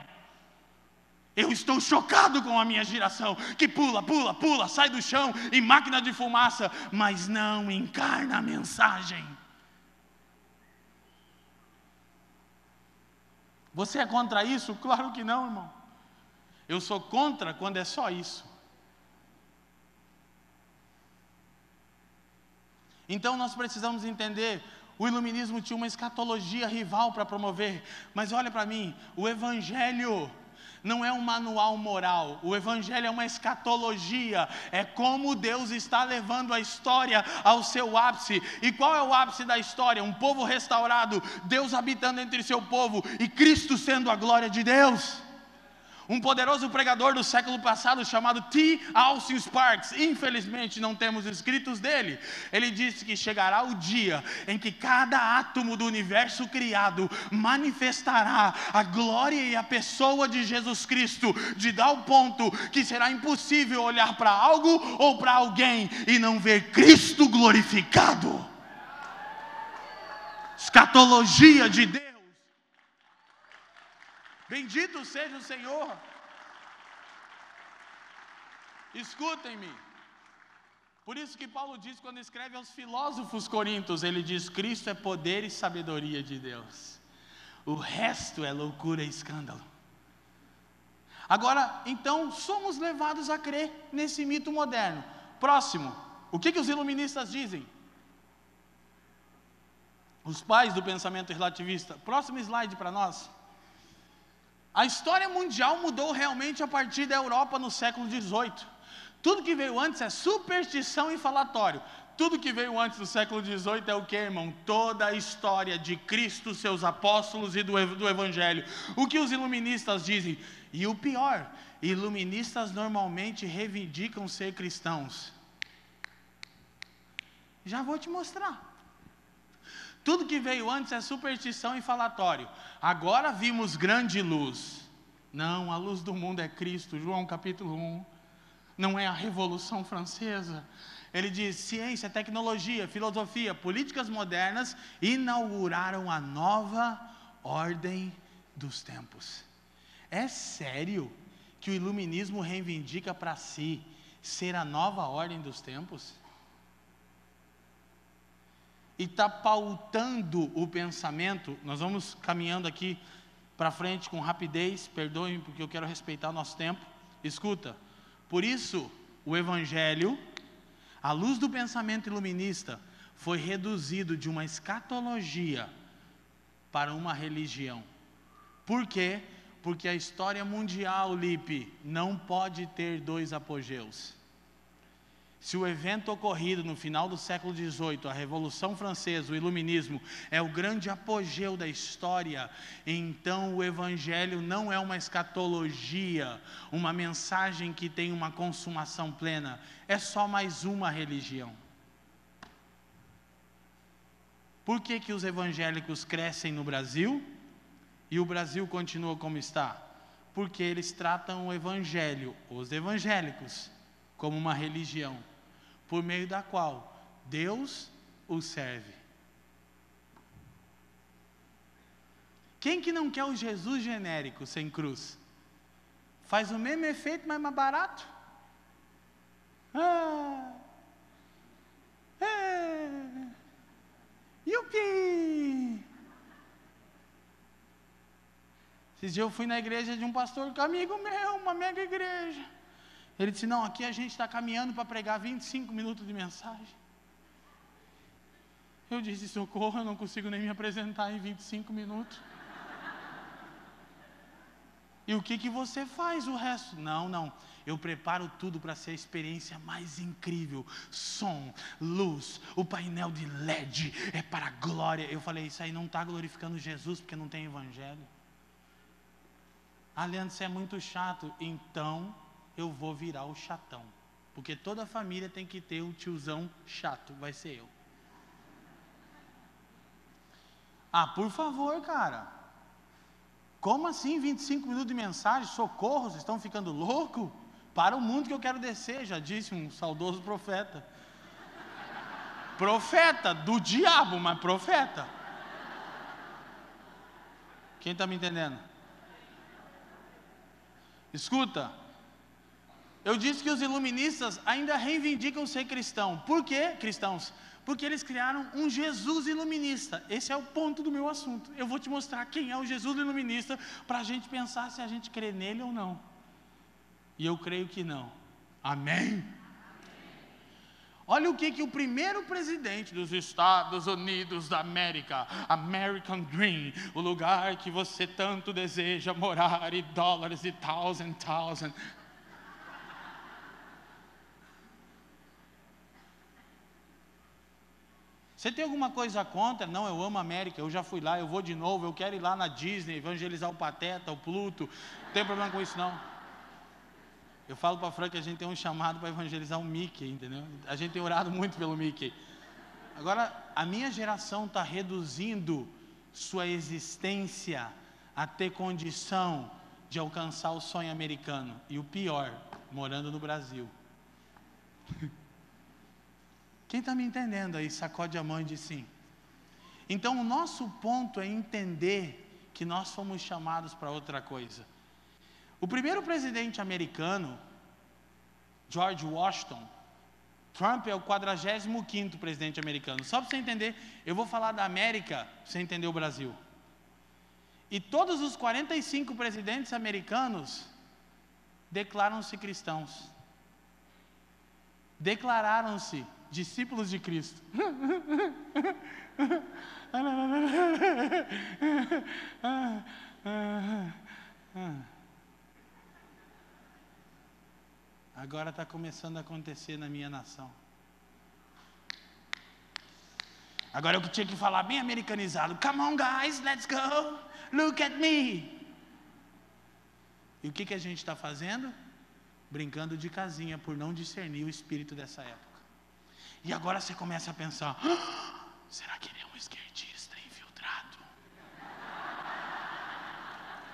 Eu estou chocado com a minha geração que pula, pula, pula, sai do chão em máquina de fumaça, mas não encarna a mensagem. Você é contra isso? Claro que não, irmão. Eu sou contra quando é só isso. Então nós precisamos entender o iluminismo tinha uma escatologia rival para promover, mas olha para mim, o evangelho não é um manual moral, o Evangelho é uma escatologia, é como Deus está levando a história ao seu ápice. E qual é o ápice da história? Um povo restaurado, Deus habitando entre seu povo e Cristo sendo a glória de Deus. Um poderoso pregador do século passado chamado T. Austin Sparks, infelizmente não temos escritos dele. Ele disse que chegará o dia em que cada átomo do universo criado manifestará a glória e a pessoa de Jesus Cristo, de tal ponto que será impossível olhar para algo ou para alguém e não ver Cristo glorificado. Escatologia de Deus. Bendito seja o Senhor. Escutem-me. Por isso que Paulo diz quando escreve aos filósofos corintos, ele diz: Cristo é poder e sabedoria de Deus. O resto é loucura e escândalo. Agora, então, somos levados a crer nesse mito moderno. Próximo, o que, que os iluministas dizem? Os pais do pensamento relativista. Próximo slide para nós. A história mundial mudou realmente a partir da Europa no século XVIII. Tudo que veio antes é superstição e falatório. Tudo que veio antes do século XVIII é o que, irmão? Toda a história de Cristo, seus apóstolos e do, do Evangelho. O que os iluministas dizem? E o pior, iluministas normalmente reivindicam ser cristãos. Já vou te mostrar. Tudo que veio antes é superstição e falatório. Agora vimos grande luz. Não, a luz do mundo é Cristo, João capítulo 1. Não é a Revolução Francesa. Ele diz: ciência, tecnologia, filosofia, políticas modernas inauguraram a nova ordem dos tempos. É sério que o iluminismo reivindica para si ser a nova ordem dos tempos? E está pautando o pensamento. Nós vamos caminhando aqui para frente com rapidez, perdoem porque eu quero respeitar o nosso tempo. Escuta, por isso o Evangelho, à luz do pensamento iluminista, foi reduzido de uma escatologia para uma religião. Por quê? Porque a história mundial, Lipe, não pode ter dois apogeus. Se o evento ocorrido no final do século XVIII, a Revolução Francesa, o Iluminismo, é o grande apogeu da história, então o Evangelho não é uma escatologia, uma mensagem que tem uma consumação plena, é só mais uma religião. Por que, que os evangélicos crescem no Brasil e o Brasil continua como está? Porque eles tratam o Evangelho, os evangélicos, como uma religião por meio da qual Deus os serve. Quem que não quer o Jesus genérico sem cruz? Faz o mesmo efeito, mas mais barato. Ah, é, yupi! Esses dias eu fui na igreja de um pastor, amigo meu, uma mega igreja. Ele disse: Não, aqui a gente está caminhando para pregar 25 minutos de mensagem. Eu disse: Socorro, eu não consigo nem me apresentar em 25 minutos. E o que, que você faz o resto? Não, não. Eu preparo tudo para ser a experiência mais incrível. Som, luz, o painel de LED é para a glória. Eu falei, isso aí não está glorificando Jesus porque não tem evangelho. Ah, você é muito chato. Então eu vou virar o chatão. Porque toda família tem que ter o tiozão chato, vai ser eu. Ah, por favor, cara. Como assim 25 minutos de mensagem? Socorro, vocês estão ficando louco? Para o mundo que eu quero descer, já disse um saudoso profeta. Profeta do diabo, mas profeta. Quem está me entendendo? Escuta, eu disse que os iluministas ainda reivindicam ser cristão. Por quê, cristãos? Porque eles criaram um Jesus iluminista. Esse é o ponto do meu assunto. Eu vou te mostrar quem é o Jesus iluminista para a gente pensar se a gente crê nele ou não. E eu creio que não. Amém? Olha o que, que o primeiro presidente dos Estados Unidos da América, American Dream, o lugar que você tanto deseja morar, e dólares e thousand, thousand. Você tem alguma coisa contra? Não, eu amo a América, eu já fui lá, eu vou de novo, eu quero ir lá na Disney, evangelizar o Pateta, o Pluto. Não tem problema com isso não. Eu falo para a Fran que a gente tem um chamado para evangelizar o Mickey, entendeu? A gente tem orado muito pelo Mickey. Agora, a minha geração está reduzindo sua existência a ter condição de alcançar o sonho americano. E o pior, morando no Brasil. <laughs> Quem está me entendendo aí? Sacode a mão e diz sim. Então, o nosso ponto é entender que nós fomos chamados para outra coisa. O primeiro presidente americano, George Washington, Trump é o 45 presidente americano. Só para você entender, eu vou falar da América, para você entender o Brasil. E todos os 45 presidentes americanos declaram-se cristãos. Declararam-se discípulos de Cristo. Agora está começando a acontecer na minha nação. Agora eu tinha que falar bem americanizado. Come on, guys, let's go. Look at me. E o que, que a gente está fazendo? Brincando de casinha por não discernir o espírito dessa época. E agora você começa a pensar: ah, será que ele é um esquerdista infiltrado?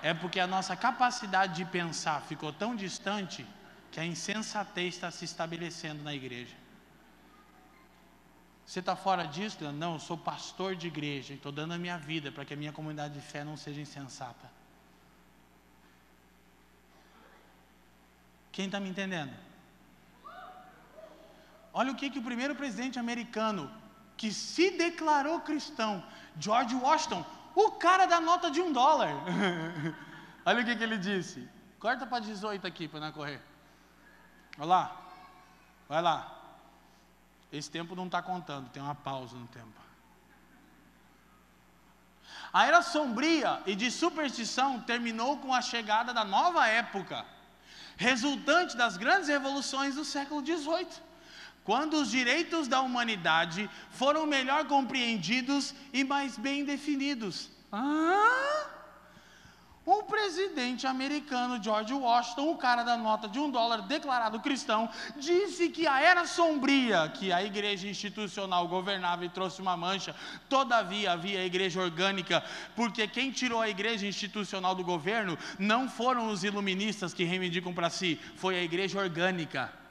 É porque a nossa capacidade de pensar ficou tão distante que a insensatez está se estabelecendo na igreja. Você está fora disso? Não, eu sou pastor de igreja e estou dando a minha vida para que a minha comunidade de fé não seja insensata. Quem está me entendendo? Olha o que, que o primeiro presidente americano, que se declarou cristão, George Washington, o cara da nota de um dólar. <laughs> Olha o que, que ele disse. Corta para 18 aqui para não correr. Olha lá. Vai lá. Esse tempo não está contando, tem uma pausa no tempo. A era sombria e de superstição terminou com a chegada da nova época, resultante das grandes revoluções do século XVIII, quando os direitos da humanidade foram melhor compreendidos e mais bem definidos. Ah! O presidente americano George Washington, o cara da nota de um dólar declarado cristão, disse que a era sombria que a igreja institucional governava e trouxe uma mancha, todavia havia a igreja orgânica, porque quem tirou a igreja institucional do governo não foram os iluministas que reivindicam para si, foi a igreja orgânica.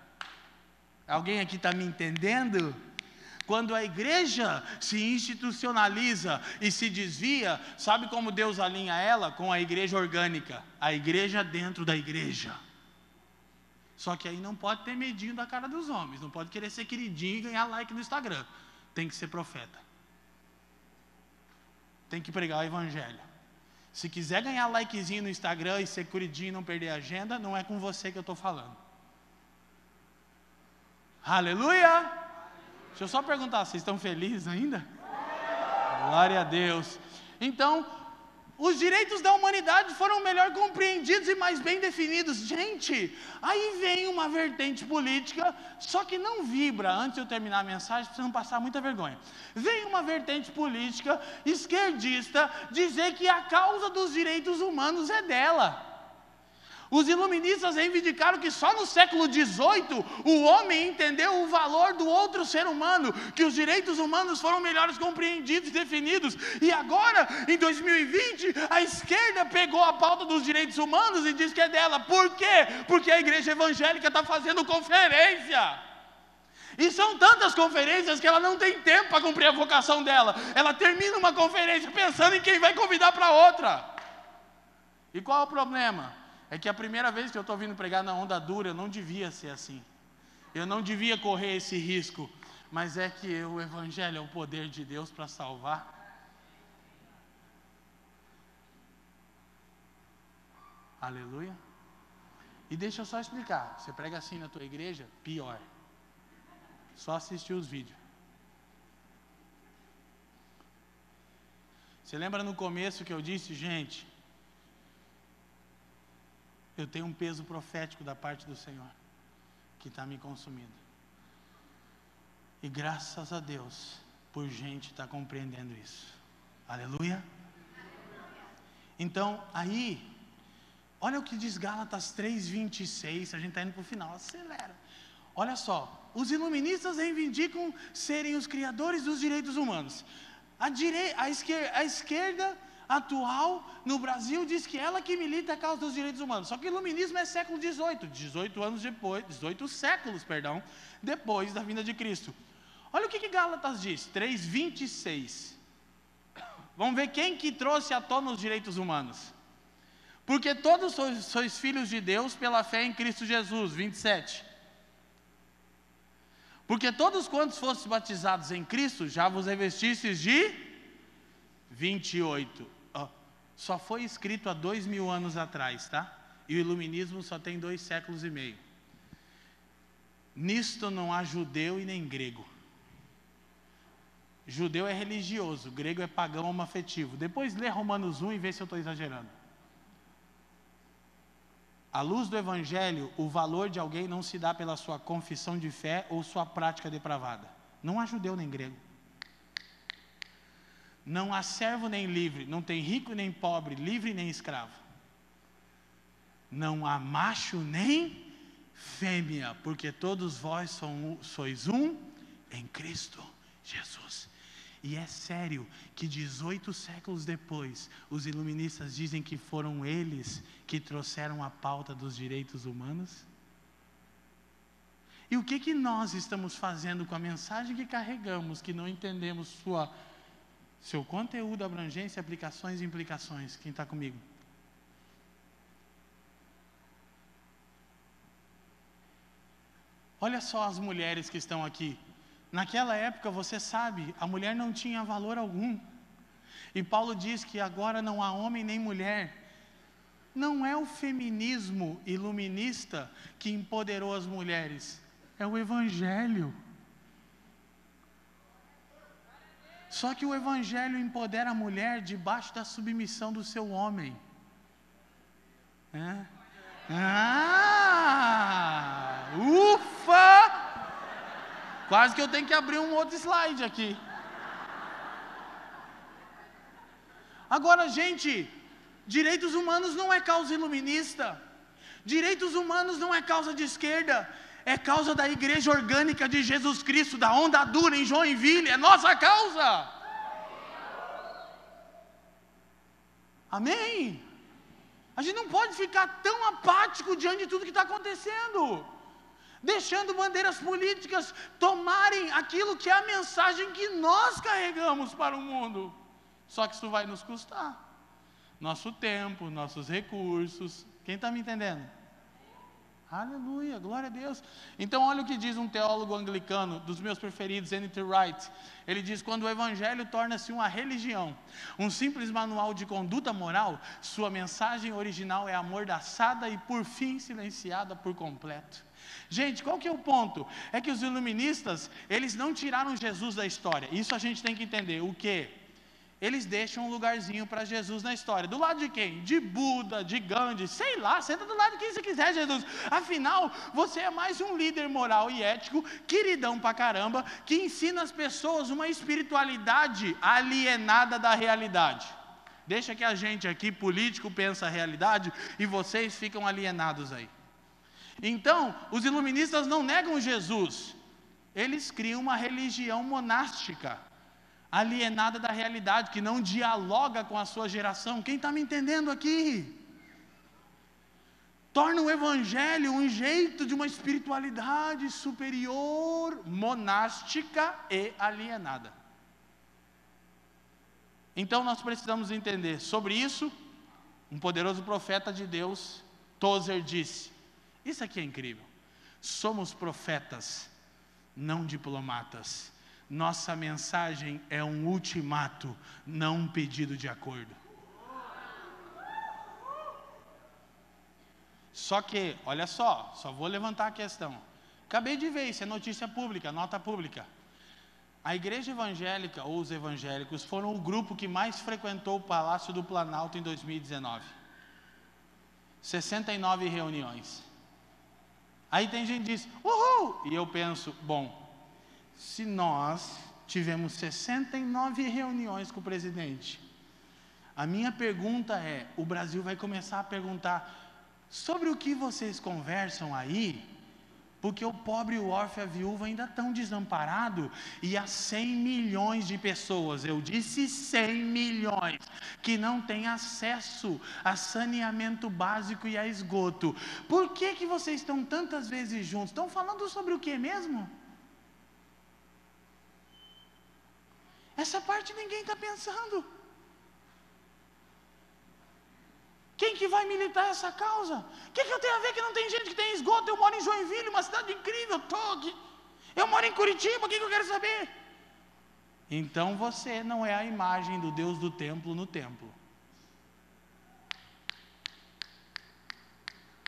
Alguém aqui está me entendendo? Quando a igreja se institucionaliza e se desvia, sabe como Deus alinha ela? Com a igreja orgânica, a igreja dentro da igreja. Só que aí não pode ter medinho da cara dos homens, não pode querer ser queridinho e ganhar like no Instagram. Tem que ser profeta. Tem que pregar o evangelho. Se quiser ganhar likezinho no Instagram e ser queridinho e não perder a agenda, não é com você que eu estou falando. Aleluia! Deixa eu só perguntar, vocês estão felizes ainda? Glória a Deus. Então, os direitos da humanidade foram melhor compreendidos e mais bem definidos. Gente, aí vem uma vertente política, só que não vibra, antes de eu terminar a mensagem, para não passar muita vergonha. Vem uma vertente política esquerdista dizer que a causa dos direitos humanos é dela. Os iluministas reivindicaram que só no século XVIII o homem entendeu o valor do outro ser humano, que os direitos humanos foram melhores compreendidos e definidos. E agora, em 2020, a esquerda pegou a pauta dos direitos humanos e diz que é dela. Por quê? Porque a igreja evangélica está fazendo conferência. E são tantas conferências que ela não tem tempo para cumprir a vocação dela. Ela termina uma conferência pensando em quem vai convidar para outra. E qual é o problema? É que a primeira vez que eu estou vindo pregar na onda dura, eu não devia ser assim. Eu não devia correr esse risco. Mas é que o Evangelho é o poder de Deus para salvar. Aleluia. E deixa eu só explicar. Você prega assim na tua igreja? Pior. Só assistir os vídeos. Você lembra no começo que eu disse, gente, eu tenho um peso profético da parte do Senhor que está me consumindo. E graças a Deus, por gente estar tá compreendendo isso. Aleluia. Então, aí, olha o que diz Gálatas 3,26. A gente está indo para o final, acelera. Olha só, os iluministas reivindicam serem os criadores dos direitos humanos. A, direi a, esquer a esquerda atual no Brasil diz que ela que milita a causa dos direitos humanos. Só que o iluminismo é século XVIII, 18 anos depois, 18 séculos, perdão, depois da vinda de Cristo. Olha o que, que Gálatas diz, 3:26. Vamos ver quem que trouxe à tona os direitos humanos. Porque todos sois, sois filhos de Deus pela fé em Cristo Jesus, 27. Porque todos quantos fostes batizados em Cristo, já vos revestistes de 28 só foi escrito há dois mil anos atrás, tá? E o iluminismo só tem dois séculos e meio. Nisto não há judeu e nem grego. Judeu é religioso, grego é pagão homoafetivo. Depois lê Romanos 1 e vê se eu estou exagerando. À luz do Evangelho, o valor de alguém não se dá pela sua confissão de fé ou sua prática depravada. Não há judeu nem grego. Não há servo nem livre, não tem rico nem pobre, livre nem escravo. Não há macho nem fêmea, porque todos vós sois um em Cristo Jesus. E é sério que 18 séculos depois, os iluministas dizem que foram eles que trouxeram a pauta dos direitos humanos? E o que, que nós estamos fazendo com a mensagem que carregamos, que não entendemos sua seu conteúdo, abrangência, aplicações e implicações. Quem está comigo? Olha só as mulheres que estão aqui. Naquela época, você sabe, a mulher não tinha valor algum. E Paulo diz que agora não há homem nem mulher. Não é o feminismo iluminista que empoderou as mulheres, é o Evangelho. Só que o Evangelho empodera a mulher debaixo da submissão do seu homem. É? Ah! Ufa! Quase que eu tenho que abrir um outro slide aqui. Agora, gente, direitos humanos não é causa iluminista. Direitos humanos não é causa de esquerda é causa da igreja orgânica de Jesus Cristo, da onda dura em Joinville, é nossa causa. Amém? A gente não pode ficar tão apático diante de tudo que está acontecendo. deixando bandeiras políticas tomarem aquilo que é a mensagem que nós carregamos para o mundo. Só que isso vai nos custar nosso tempo, nossos recursos. Quem está me entendendo? Aleluia, glória a Deus. Então, olha o que diz um teólogo anglicano, dos meus preferidos, N.T. Wright. Ele diz: quando o evangelho torna-se uma religião, um simples manual de conduta moral, sua mensagem original é amordaçada e, por fim, silenciada por completo. Gente, qual que é o ponto? É que os iluministas, eles não tiraram Jesus da história. Isso a gente tem que entender. O que? Eles deixam um lugarzinho para Jesus na história. Do lado de quem? De Buda, de Gandhi, sei lá, senta do lado de quem você quiser, Jesus. Afinal, você é mais um líder moral e ético, queridão pra caramba, que ensina as pessoas uma espiritualidade alienada da realidade. Deixa que a gente aqui, político, pensa a realidade e vocês ficam alienados aí. Então, os iluministas não negam Jesus, eles criam uma religião monástica alienada da realidade, que não dialoga com a sua geração. Quem está me entendendo aqui? Torna o Evangelho um jeito de uma espiritualidade superior, monástica e alienada. Então nós precisamos entender sobre isso. Um poderoso profeta de Deus, Tozer, disse: Isso aqui é incrível. Somos profetas, não diplomatas nossa mensagem é um ultimato, não um pedido de acordo. Só que, olha só, só vou levantar a questão. Acabei de ver, isso é notícia pública, nota pública. A igreja evangélica ou os evangélicos foram o grupo que mais frequentou o Palácio do Planalto em 2019. 69 reuniões. Aí tem gente que diz, uhul! E eu penso, bom, se nós tivemos 69 reuniões com o presidente, a minha pergunta é: o Brasil vai começar a perguntar sobre o que vocês conversam aí? Porque o pobre, o órfão e a viúva ainda estão desamparados e há 100 milhões de pessoas, eu disse 100 milhões, que não têm acesso a saneamento básico e a esgoto. Por que, que vocês estão tantas vezes juntos? Estão falando sobre o que mesmo? Essa parte ninguém está pensando. Quem que vai militar essa causa? O que, que eu tenho a ver que não tem gente que tem esgoto? Eu moro em Joinville, uma cidade incrível, tô aqui. Eu moro em Curitiba, o que, que eu quero saber? Então você não é a imagem do Deus do templo no templo.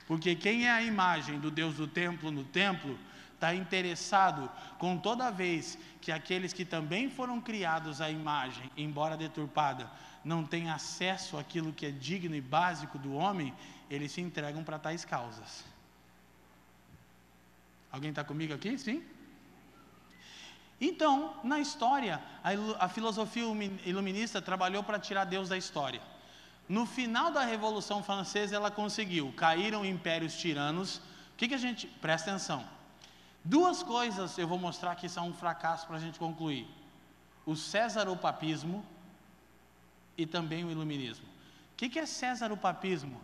Porque quem é a imagem do Deus do templo no templo está interessado com toda vez que aqueles que também foram criados à imagem, embora deturpada, não têm acesso àquilo que é digno e básico do homem, eles se entregam para tais causas. Alguém está comigo aqui? Sim? Então, na história, a, filosofia iluminista trabalhou para tirar Deus da história. No final da Revolução Francesa, ela conseguiu. Caíram impérios tiranos. O que, que a gente. Presta atenção. Duas coisas eu vou mostrar que são um fracasso para a gente concluir: o César-o-papismo e também o iluminismo. O que, que é César-o-papismo?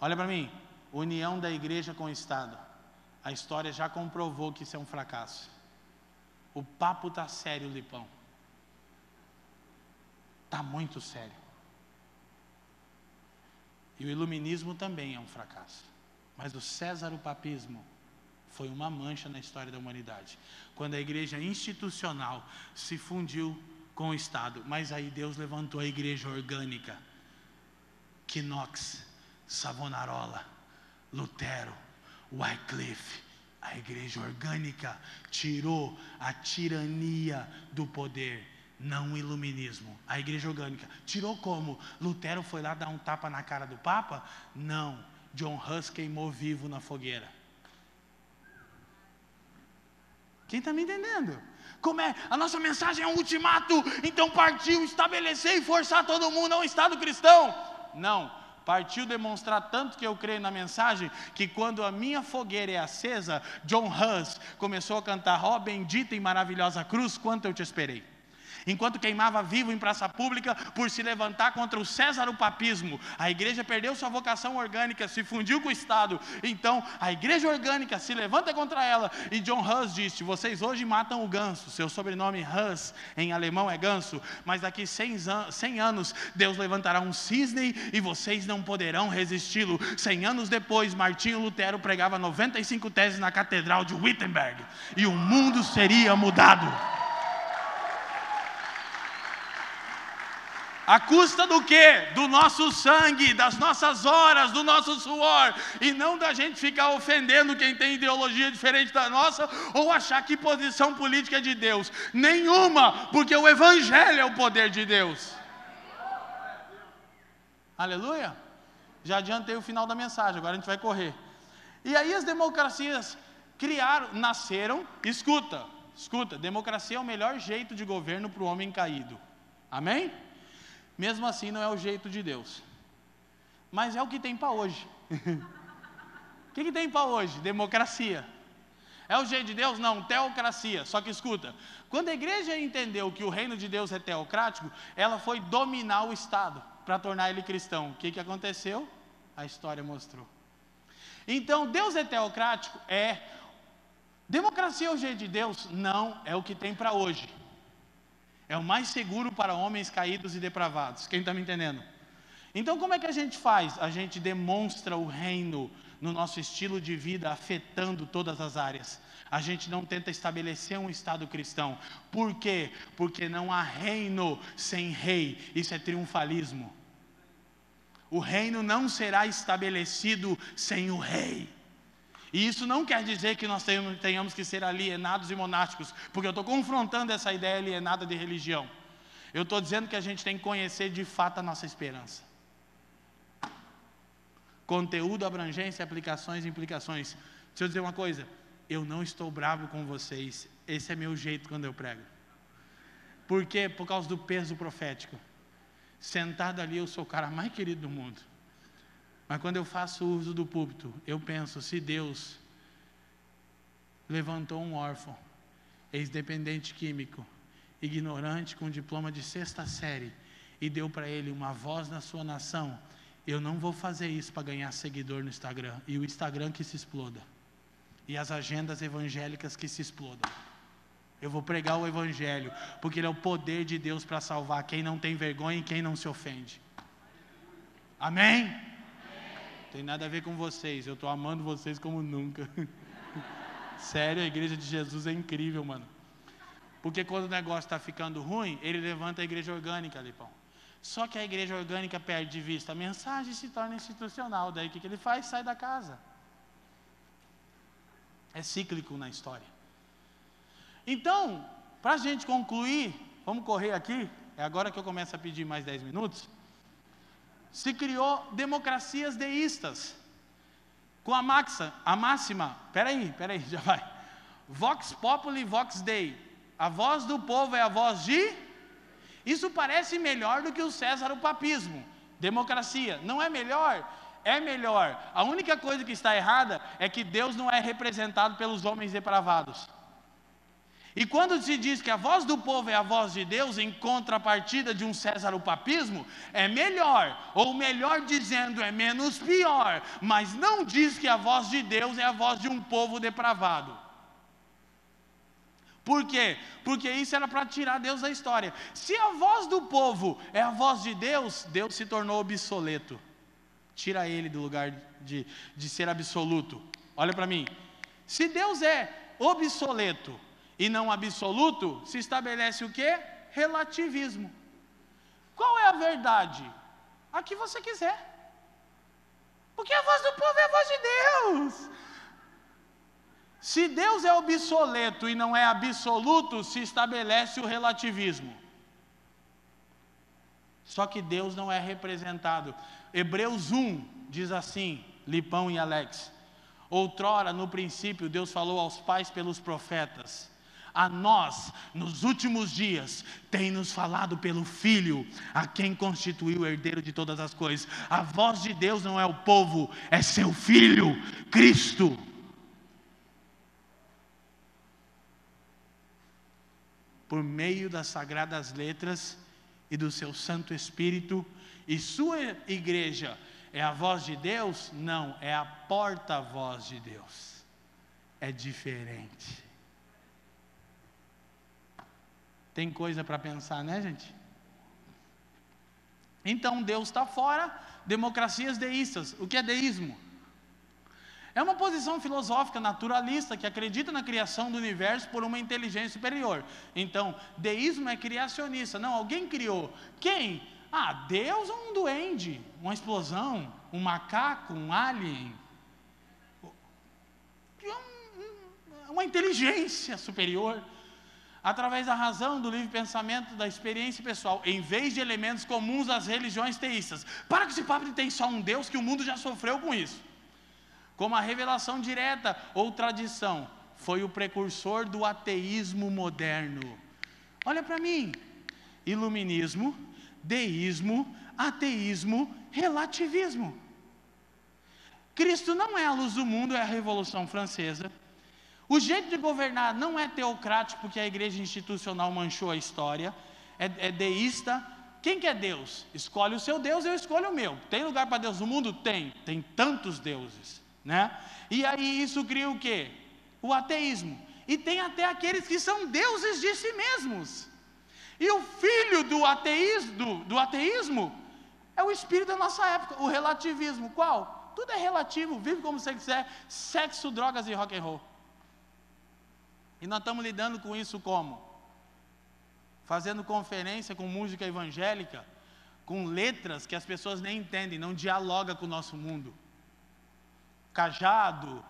Olha para mim: união da igreja com o Estado. A história já comprovou que isso é um fracasso. O papo está sério, Lipão. Está muito sério. E o iluminismo também é um fracasso. Mas o César-o-papismo foi uma mancha na história da humanidade. Quando a igreja institucional se fundiu com o Estado, mas aí Deus levantou a igreja orgânica. Knox, Savonarola, Lutero, Wycliffe, a igreja orgânica tirou a tirania do poder, não o iluminismo. A igreja orgânica tirou como? Lutero foi lá dar um tapa na cara do Papa? Não. John Hus queimou vivo na fogueira. Quem está me entendendo? Como é? A nossa mensagem é um ultimato, então partiu estabelecer e forçar todo mundo a um Estado cristão. Não, partiu demonstrar tanto que eu creio na mensagem, que quando a minha fogueira é acesa, John Hus começou a cantar, ó oh, bendita e maravilhosa cruz, quanto eu te esperei. Enquanto queimava vivo em praça pública por se levantar contra o César o papismo. A igreja perdeu sua vocação orgânica, se fundiu com o Estado. Então, a igreja orgânica se levanta contra ela. E John Hus disse: Vocês hoje matam o ganso. Seu sobrenome Hus em alemão é ganso. Mas daqui 100 anos, Deus levantará um cisne e vocês não poderão resisti-lo. 100 anos depois, Martinho Lutero pregava 95 teses na Catedral de Wittenberg. E o mundo seria mudado. A custa do quê? Do nosso sangue, das nossas horas, do nosso suor, e não da gente ficar ofendendo quem tem ideologia diferente da nossa ou achar que posição política é de Deus. Nenhuma, porque o Evangelho é o poder de Deus. Aleluia? Já adiantei o final da mensagem, agora a gente vai correr. E aí as democracias criaram, nasceram, escuta, escuta, democracia é o melhor jeito de governo para o homem caído. Amém? Mesmo assim, não é o jeito de Deus. Mas é o que tem para hoje. o <laughs> que, que tem para hoje? Democracia. É o jeito de Deus? Não, teocracia. Só que escuta, quando a igreja entendeu que o reino de Deus é teocrático, ela foi dominar o Estado para tornar ele cristão. O que, que aconteceu? A história mostrou. Então, Deus é teocrático? É. Democracia é o jeito de Deus? Não, é o que tem para hoje. É o mais seguro para homens caídos e depravados. Quem está me entendendo? Então, como é que a gente faz? A gente demonstra o reino no nosso estilo de vida, afetando todas as áreas. A gente não tenta estabelecer um Estado cristão. Por quê? Porque não há reino sem rei. Isso é triunfalismo. O reino não será estabelecido sem o rei. E isso não quer dizer que nós tenhamos que ser alienados e monásticos, porque eu estou confrontando essa ideia alienada de religião. Eu estou dizendo que a gente tem que conhecer de fato a nossa esperança. Conteúdo, abrangência, aplicações implicações. Deixa eu dizer uma coisa: eu não estou bravo com vocês, esse é meu jeito quando eu prego. Por quê? Por causa do peso profético. Sentado ali, eu sou o cara mais querido do mundo. Mas quando eu faço uso do púlpito, eu penso: se Deus levantou um órfão, ex-dependente químico, ignorante com diploma de sexta série, e deu para ele uma voz na sua nação, eu não vou fazer isso para ganhar seguidor no Instagram, e o Instagram que se exploda, e as agendas evangélicas que se explodam. Eu vou pregar o Evangelho, porque ele é o poder de Deus para salvar quem não tem vergonha e quem não se ofende. Amém? Tem nada a ver com vocês. Eu estou amando vocês como nunca. <laughs> Sério, a igreja de Jesus é incrível, mano. Porque quando o negócio está ficando ruim, ele levanta a igreja orgânica, Lipão. Só que a igreja orgânica perde de vista a mensagem e se torna institucional. Daí o que, que ele faz? Sai da casa. É cíclico na história. Então, para a gente concluir, vamos correr aqui. É agora que eu começo a pedir mais 10 minutos se criou democracias deístas. Com a, a máxima, peraí, peraí, <laughs> já vai. Vox populi, vox dei. A voz do povo é a voz de. Isso parece melhor do que o César o papismo. Democracia. Não é melhor? É melhor. A única coisa que está errada é que Deus não é representado pelos homens depravados. E quando se diz que a voz do povo é a voz de Deus, em contrapartida de um César o papismo, é melhor, ou melhor dizendo, é menos pior, mas não diz que a voz de Deus é a voz de um povo depravado. Por quê? Porque isso era para tirar Deus da história. Se a voz do povo é a voz de Deus, Deus se tornou obsoleto. Tira ele do lugar de, de ser absoluto. Olha para mim. Se Deus é obsoleto, e não absoluto, se estabelece o que? Relativismo. Qual é a verdade? A que você quiser. Porque a voz do povo é a voz de Deus. Se Deus é obsoleto e não é absoluto, se estabelece o relativismo. Só que Deus não é representado. Hebreus 1 diz assim, Lipão e Alex: Outrora, no princípio, Deus falou aos pais pelos profetas a nós, nos últimos dias, tem nos falado pelo Filho, a quem constituiu o herdeiro de todas as coisas. A voz de Deus não é o povo, é seu Filho, Cristo. por meio das sagradas letras e do seu Santo Espírito, e sua igreja é a voz de Deus? Não, é a porta-voz de Deus. É diferente. Tem coisa para pensar, né, gente? Então Deus está fora, democracias deístas. O que é deísmo? É uma posição filosófica naturalista que acredita na criação do universo por uma inteligência superior. Então, deísmo é criacionista. Não, alguém criou. Quem? Ah, Deus ou um duende, uma explosão, um macaco, um alien. Uma inteligência superior através da razão, do livre pensamento, da experiência pessoal, em vez de elementos comuns às religiões teístas. Para com esse papo de tem só um Deus, que o mundo já sofreu com isso. Como a revelação direta ou tradição, foi o precursor do ateísmo moderno. Olha para mim: iluminismo, deísmo, ateísmo, relativismo. Cristo não é a luz do mundo, é a Revolução Francesa. O jeito de governar não é teocrático, porque a igreja institucional manchou a história, é, é deísta. Quem que é Deus? Escolhe o seu Deus, eu escolho o meu. Tem lugar para Deus no mundo? Tem. Tem tantos deuses, né? E aí isso cria o quê? O ateísmo. E tem até aqueles que são deuses de si mesmos. E o filho do ateísmo, do, do ateísmo é o espírito da nossa época, o relativismo. Qual? Tudo é relativo, vive como você quiser, sexo, drogas e rock and roll. E nós estamos lidando com isso como? Fazendo conferência com música evangélica, com letras que as pessoas nem entendem, não dialoga com o nosso mundo. Cajado,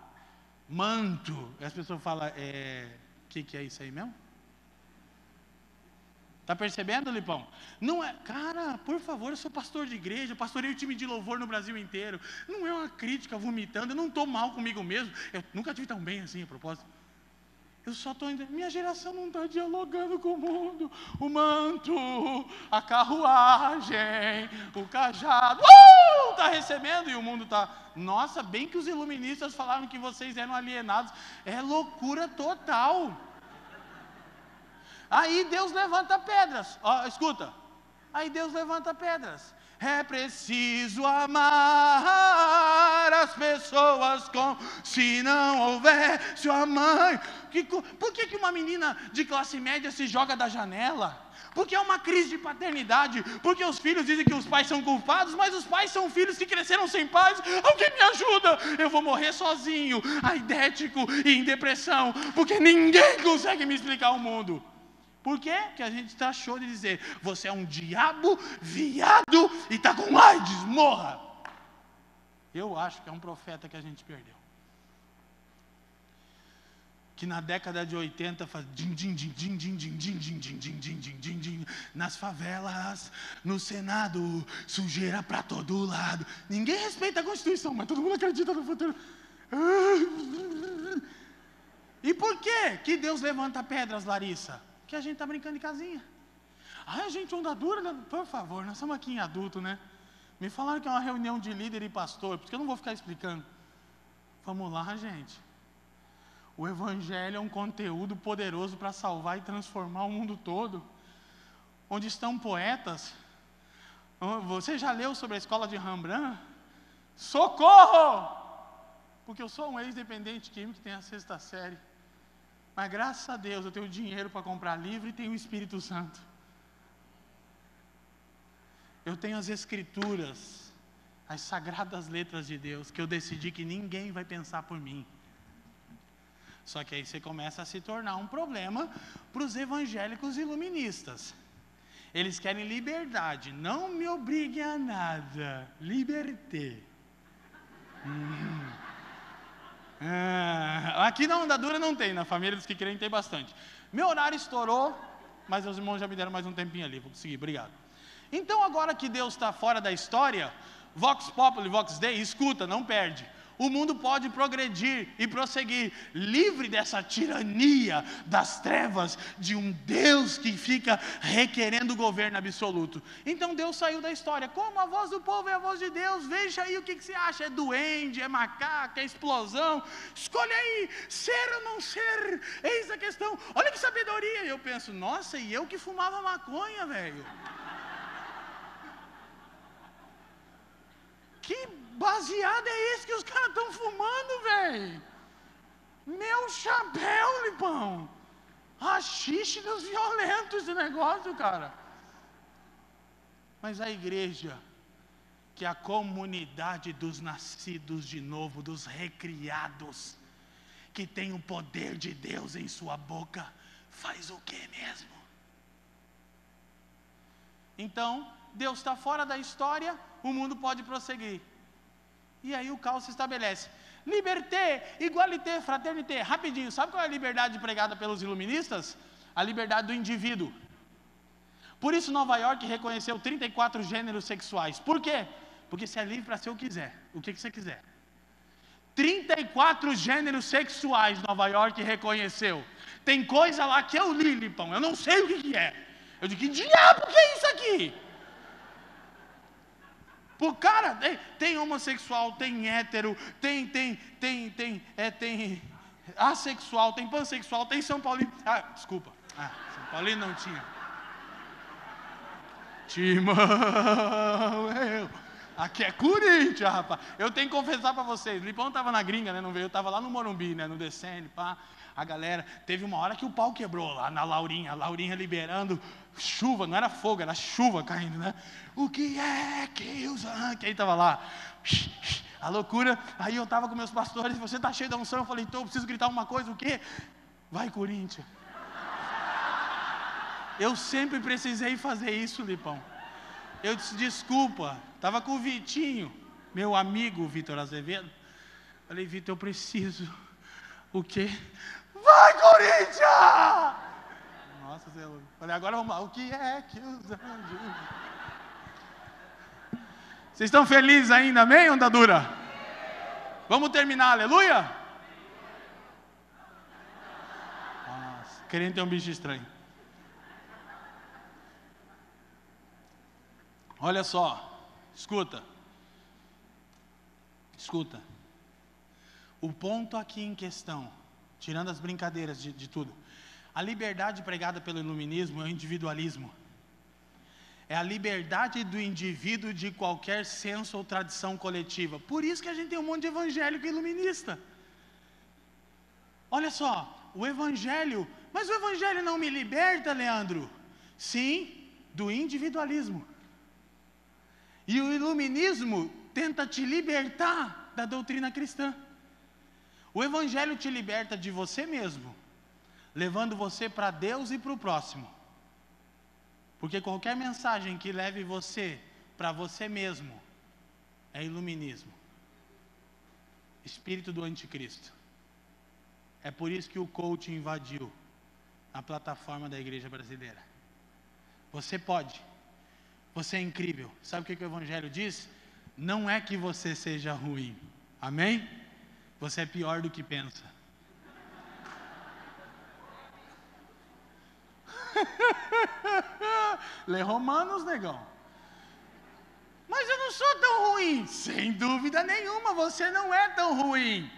manto, e as pessoas falam, é, o que, que é isso aí mesmo? Está percebendo, Lipão? Não é, cara, por favor, eu sou pastor de igreja, pastorei o time de louvor no Brasil inteiro. Não é uma crítica vomitando, eu não estou mal comigo mesmo. Eu nunca tive tão bem assim, a propósito. Eu só estou indo. Minha geração não está dialogando com o mundo. O manto, a carruagem, o cajado. Está uh, recebendo e o mundo está. Nossa, bem que os iluministas falaram que vocês eram alienados. É loucura total. Aí Deus levanta pedras. Ó, escuta. Aí Deus levanta pedras. É preciso amar as pessoas como se não houvesse a mãe. Que, por que, que uma menina de classe média se joga da janela? Porque é uma crise de paternidade, porque os filhos dizem que os pais são culpados, mas os pais são filhos que cresceram sem pais. Alguém me ajuda? Eu vou morrer sozinho, aidético e em depressão, porque ninguém consegue me explicar o mundo. Por quê? Que a gente show de dizer: você é um diabo, viado e está com AIDS, morra. Eu acho que é um profeta que a gente perdeu. Que na década de 80 faz din, din, din, din, din, din, din, din, din, din, din, din, din, din, nas favelas, no Senado, sujeira para todo lado. Ninguém respeita a Constituição, mas todo mundo acredita no futuro. E por que que Deus levanta pedras, Larissa? Que a gente está brincando de casinha. Ai, gente, onda dura, né? por favor, nós estamos aqui em adulto, né? Me falaram que é uma reunião de líder e pastor, porque eu não vou ficar explicando. Vamos lá, gente. O Evangelho é um conteúdo poderoso para salvar e transformar o mundo todo. Onde estão poetas. Você já leu sobre a escola de Rembrandt? Socorro! Porque eu sou um ex-dependente químico que tem a sexta série. Mas graças a Deus eu tenho dinheiro para comprar livro e tenho o Espírito Santo. Eu tenho as Escrituras, as sagradas letras de Deus, que eu decidi que ninguém vai pensar por mim. Só que aí você começa a se tornar um problema para os evangélicos iluministas. Eles querem liberdade, não me obrigue a nada, liberté. Hum. Ah, aqui na Onda Dura não tem, na família dos que querem tem bastante. Meu horário estourou, mas os irmãos já me deram mais um tempinho ali, vou conseguir, obrigado. Então agora que Deus está fora da história, Vox Populi, Vox Dei, escuta, não perde. O mundo pode progredir e prosseguir, livre dessa tirania das trevas de um Deus que fica requerendo o governo absoluto. Então Deus saiu da história. Como a voz do povo é a voz de Deus, veja aí o que, que você acha: é duende, é macaco, é explosão. Escolhe aí, ser ou não ser, eis a questão. Olha que sabedoria. Eu penso, nossa, e eu que fumava maconha, velho. Que baseado é esse que os caras estão fumando, velho? Meu chapéu, Lipão. Rachixe dos violentos esse negócio, cara. Mas a igreja, que é a comunidade dos nascidos de novo, dos recriados, que tem o poder de Deus em sua boca, faz o que mesmo? Então, Deus está fora da história, o mundo pode prosseguir. E aí o caos se estabelece. Liberté, igualité, fraternité. Rapidinho, sabe qual é a liberdade pregada pelos iluministas? A liberdade do indivíduo. Por isso Nova York reconheceu 34 gêneros sexuais. Por quê? Porque você é livre para ser o que quiser, o que, você quiser. 34 gêneros sexuais Nova York reconheceu. Tem coisa lá que eu li, Lipão, eu não sei o que, que é. Eu digo, que diabo que é isso aqui? Por cara, tem, tem, homossexual, tem hétero, tem, tem, tem, tem, é, tem assexual, tem pansexual, tem São Paulino. Ah, desculpa. Ah, São Paulino não tinha. Timão, eu. Aqui é Corinthians, rapaz. Eu tenho que confessar para vocês. O Lipão estava na gringa, né? Não veio, eu estava lá no Morumbi, né? No Descende, pá. A galera, teve uma hora que o pau quebrou lá na Laurinha. Laurinha liberando chuva, não era fogo, era chuva caindo, né? O que é que os que aí estava lá, a loucura. Aí eu estava com meus pastores, você está cheio da unção. Eu falei, então eu preciso gritar uma coisa, o quê? Vai, Corinthians. Eu sempre precisei fazer isso, Lipão. Eu disse, desculpa, estava com o Vitinho, meu amigo Vitor Azevedo. Falei, Vitor, eu preciso. O quê? Vai, Corinthians! Nossa, Senhor. Falei, agora vamos lá. O que é que os anjos. Vocês estão felizes ainda, amém, onda dura? Vamos terminar, aleluia? Nossa, querendo ter um bicho estranho. Olha só, escuta. Escuta. O ponto aqui em questão, tirando as brincadeiras de, de tudo, a liberdade pregada pelo iluminismo é o individualismo. É a liberdade do indivíduo de qualquer senso ou tradição coletiva. Por isso que a gente tem um monte de evangélico iluminista. Olha só, o evangelho, mas o evangelho não me liberta, Leandro? Sim, do individualismo. E o iluminismo tenta te libertar da doutrina cristã. O evangelho te liberta de você mesmo levando você para Deus e para o próximo. Porque qualquer mensagem que leve você para você mesmo é iluminismo. Espírito do anticristo. É por isso que o coach invadiu a plataforma da igreja brasileira. Você pode. Você é incrível. Sabe o que, o Evangelho diz? Não é que você seja ruim. Amém? Você é pior do que pensa. <laughs> Lê Romanos, negão. Mas eu não sou tão ruim. Sem dúvida nenhuma, você não é tão ruim.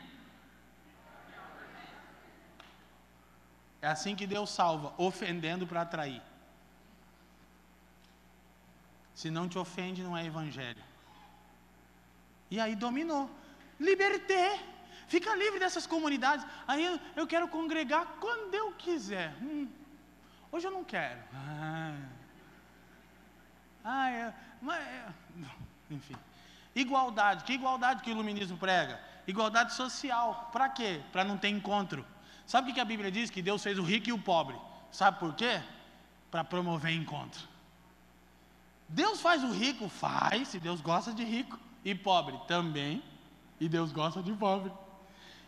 É assim que Deus salva, ofendendo para atrair. Se não te ofende, não é evangelho. E aí dominou. Liberté. Fica livre dessas comunidades. Aí eu, eu quero congregar quando eu quiser. Hum, Hoje eu não quero. Ah, ah é, mas, é, enfim. Igualdade. Que igualdade que o iluminismo prega? Igualdade social. Para quê? Para não ter encontro. Sabe o que a Bíblia diz? Que Deus fez o rico e o pobre. Sabe por quê? Para promover encontro. Deus faz o rico? Faz, se Deus gosta de rico. E pobre? Também. E Deus gosta de pobre.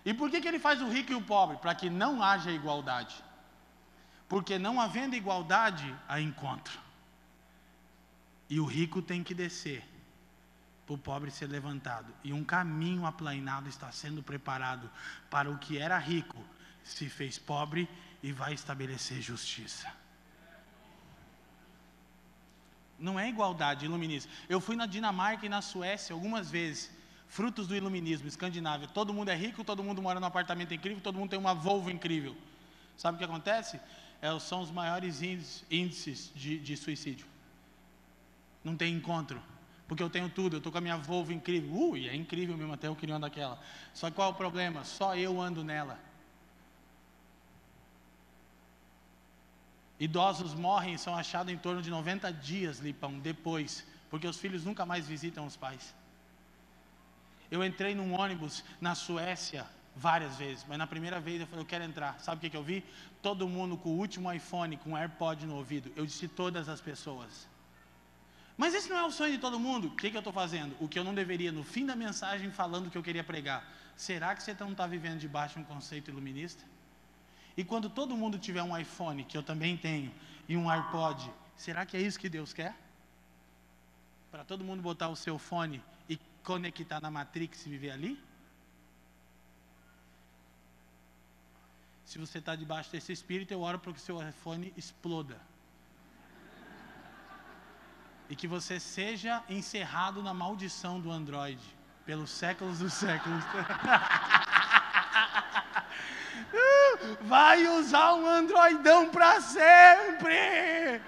E por que, que ele faz o rico e o pobre? Para que não haja igualdade. Porque não havendo igualdade, há encontro. E o rico tem que descer para o pobre ser levantado, e um caminho aplainado está sendo preparado para o que era rico, se fez pobre e vai estabelecer justiça. Não é igualdade, iluminismo. Eu fui na Dinamarca e na Suécia algumas vezes, frutos do iluminismo, Escandinávia. Todo mundo é rico, todo mundo mora num apartamento incrível, todo mundo tem uma Volvo incrível. Sabe o que acontece? É, são os maiores índices de, de suicídio. Não tem encontro porque eu tenho tudo, eu estou com a minha Volvo incrível. Ui, é incrível mesmo, até eu queria andar daquela. Só que qual é o problema? Só eu ando nela. Idosos morrem e são achados em torno de 90 dias, Lipão, depois, porque os filhos nunca mais visitam os pais. Eu entrei num ônibus na Suécia várias vezes, mas na primeira vez eu falei, eu quero entrar. Sabe o que, que eu vi? Todo mundo com o último iPhone, com AirPod no ouvido. Eu disse todas as pessoas. Mas esse não é o sonho de todo mundo. O que, que eu estou fazendo? O que eu não deveria, no fim da mensagem, falando o que eu queria pregar. Será que você não está vivendo debaixo de um conceito iluminista? E quando todo mundo tiver um iPhone, que eu também tenho, e um AirPod, será que é isso que Deus quer? Para todo mundo botar o seu fone e conectar na Matrix e viver ali? Se você está debaixo desse espírito, eu oro para que seu iPhone exploda. E que você seja encerrado na maldição do Android, pelos séculos dos séculos. <laughs> vai usar um androidão para sempre.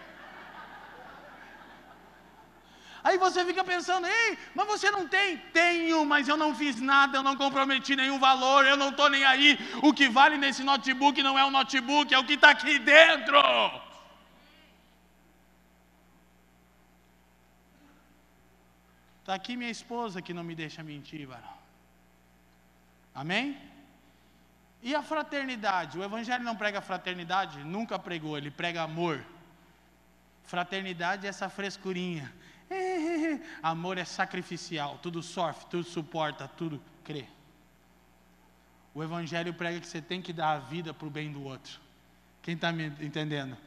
Aí você fica pensando, ei, mas você não tem? Tenho, mas eu não fiz nada, eu não comprometi nenhum valor, eu não estou nem aí. O que vale nesse notebook não é o notebook, é o que está aqui dentro. Está aqui minha esposa que não me deixa mentir, varão. Amém? E a fraternidade? O Evangelho não prega fraternidade? Nunca pregou, ele prega amor. Fraternidade é essa frescurinha. <laughs> Amor é sacrificial, tudo sofre, tudo suporta, tudo crê. O Evangelho prega que você tem que dar a vida para o bem do outro. Quem está me entendendo?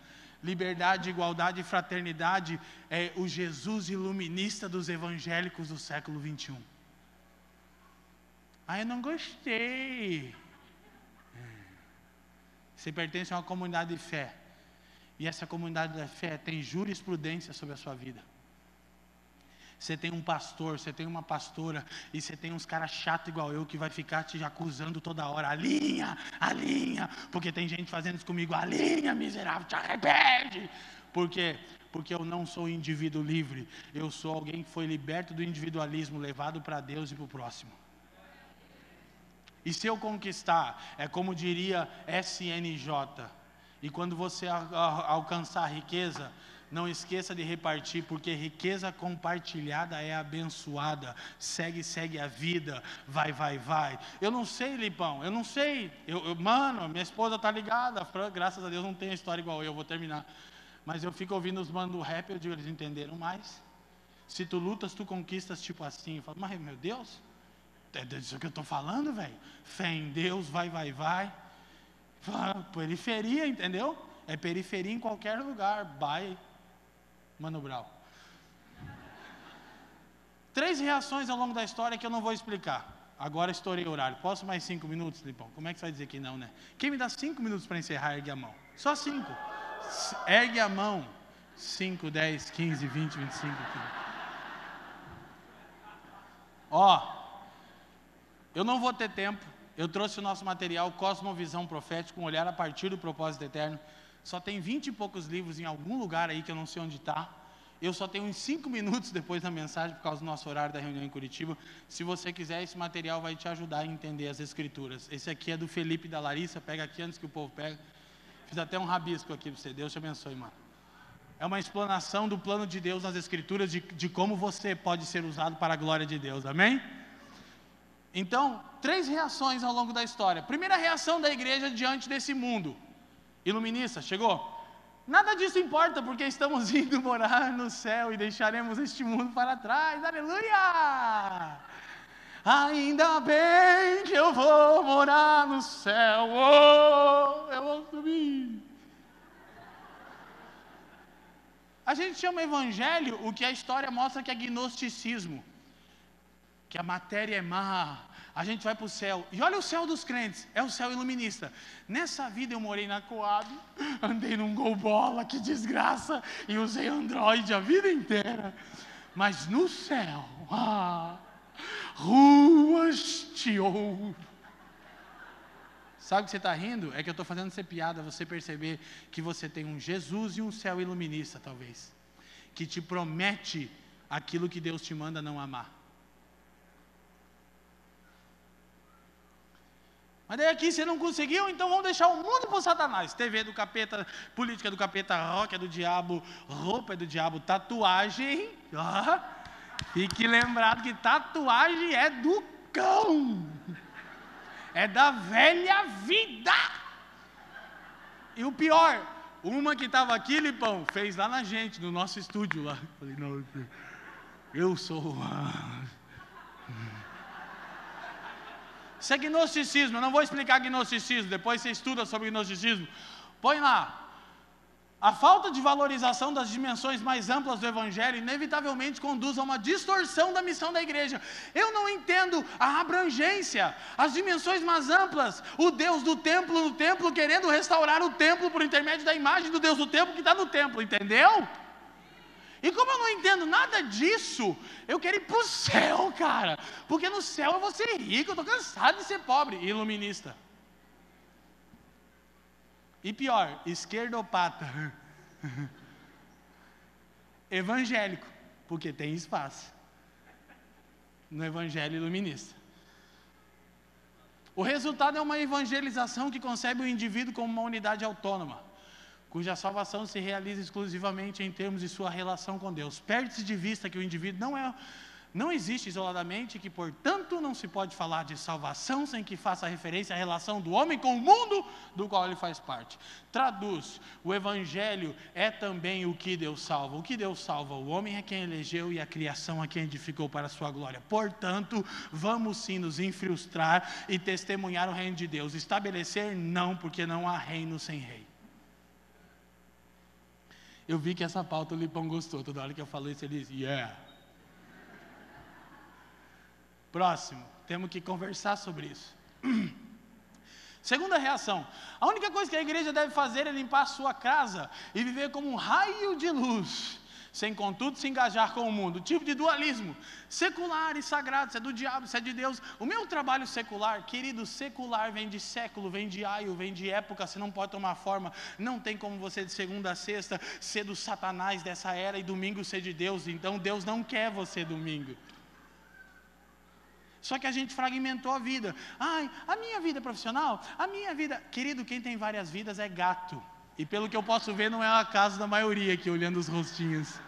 Liberdade, igualdade e fraternidade é o Jesus iluminista dos evangélicos do século 21. Ah, eu não gostei. Você pertence a uma comunidade de fé. E essa comunidade de fé tem jurisprudência sobre a sua vida. Você tem um pastor, você tem uma pastora, e você tem uns caras chatos igual eu que vai ficar te acusando toda hora. Alinha, alinha, porque tem gente fazendo isso comigo. Alinha, miserável, te arrepende. Por quê? Porque eu não sou indivíduo livre. Eu sou alguém que foi liberto do individualismo, levado para Deus e para o próximo. E se eu conquistar, é como diria SNJ, e quando você alcançar riqueza, não esqueça de repartir, porque riqueza compartilhada é abençoada. Segue, segue a vida. Vai, vai, vai. Eu não sei, Lipão, eu não sei. Eu, eu mano, minha esposa tá ligada. Graças a Deus não tem história igual eu, vou terminar. Mas eu fico ouvindo os manos do rap, eu digo, eles entenderam mais. Se tu lutas, tu conquistas, tipo assim. Eu falo, mas meu Deus, é disso que eu estou falando, velho. Fé em Deus, vai, vai, vai. Periferia, entendeu? É periferia em qualquer lugar. Vai, Mano Brau. Três reações ao longo da história que eu não vou explicar. Agora estourei o horário. Posso mais cinco minutos, Lipão? Como é que você vai dizer que não, né? Quem me dá cinco minutos para encerrar, ergue a mão. Só cinco. Ergue a mão. Cinco, dez, quinze, vinte, vinte e cinco. Ó, eu não vou ter tempo. Eu trouxe o nosso material Cosmovisão Profética, um olhar a partir do propósito eterno. Só tem vinte e poucos livros em algum lugar aí que eu não sei onde está. Eu só tenho uns cinco <laughs> minutos depois da mensagem, por causa do nosso horário da reunião em Curitiba. Se você quiser, esse material vai te ajudar a entender as Escrituras. Esse aqui é do Felipe e da Larissa, pega aqui antes que o povo pegue. Fiz até um rabisco aqui para você. Deus te abençoe, mano. É uma explanação do plano de Deus nas Escrituras, de, de como você pode ser usado para a glória de Deus. Amém? Então, três reações ao longo da história. Primeira reação da igreja diante desse mundo. Iluminista, chegou? Nada disso importa, porque estamos <laughs> indo morar no céu e deixaremos este mundo para trás. Aleluia! Ainda bem que eu vou morar no céu. Oh, eu vou subir. A gente chama evangelho o que a história mostra que é gnosticismo que a matéria é má, a gente vai para o céu. E olha o céu dos crentes, é o céu iluminista. Nessa vida eu morei na Coab, <laughs> andei num gol bola, que desgraça, e usei Android a vida inteira. Mas no céu, <laughs> ah, ruas de ouro. Sabe o que você está rindo? É que eu estou fazendo ser piada, você perceber que você tem um Jesus e um céu iluminista, talvez, que te promete aquilo que Deus te manda não amar. Mas daí aqui você não conseguiu, então vamos deixar o mundo para Satanás. TV do capeta, política do capeta, rock é do diabo, roupa é do diabo, tatuagem. Ó, fique lembrado que tatuagem é do cão. É da velha vida. E o pior, uma que estava aqui, Lipão, fez lá na gente, no nosso estúdio lá. Falei, não, eu sou. Isso é gnosticismo, eu não vou explicar gnosticismo, depois você estuda sobre gnosticismo. Põe lá. A falta de valorização das dimensões mais amplas do Evangelho inevitavelmente conduz a uma distorção da missão da igreja. Eu não entendo a abrangência, as dimensões mais amplas, o Deus do templo no templo querendo restaurar o templo por intermédio da imagem do Deus do templo que está no templo, entendeu? E como eu não entendo nada disso, eu quero ir para o céu, <laughs> cara. Porque no céu eu vou ser rico, eu estou cansado de ser pobre. Iluminista. E pior, esquerdopata. <laughs> Evangélico, porque tem espaço. No evangelho iluminista. O resultado é uma evangelização que concebe o indivíduo como uma unidade autônoma cuja salvação se realiza exclusivamente em termos de sua relação com Deus. Perde-se de vista que o indivíduo não é não existe isoladamente, que portanto não se pode falar de salvação sem que faça referência à relação do homem com o mundo do qual ele faz parte. Traduz: o Evangelho é também o que Deus salva. O que Deus salva? O homem é quem elegeu e a criação é quem edificou para a sua glória. Portanto, vamos sim nos infrustrar e testemunhar o reino de Deus. Estabelecer, não, porque não há reino sem rei. Eu vi que essa pauta o Lipão gostou. Toda hora que eu falo isso, ele diz, yeah. Próximo, temos que conversar sobre isso. <clears throat> Segunda reação: a única coisa que a igreja deve fazer é limpar a sua casa e viver como um raio de luz sem contudo se engajar com o mundo. Tipo de dualismo, secular e sagrado, se é do diabo, se é de Deus. O meu trabalho secular, querido, secular vem de século, vem de aio, vem de época, você não pode tomar forma, não tem como você de segunda a sexta ser do satanás dessa era e domingo ser de Deus, então Deus não quer você domingo. Só que a gente fragmentou a vida. Ai, a minha vida profissional, a minha vida. Querido, quem tem várias vidas é gato. E pelo que eu posso ver, não é a casa da maioria aqui, olhando os rostinhos.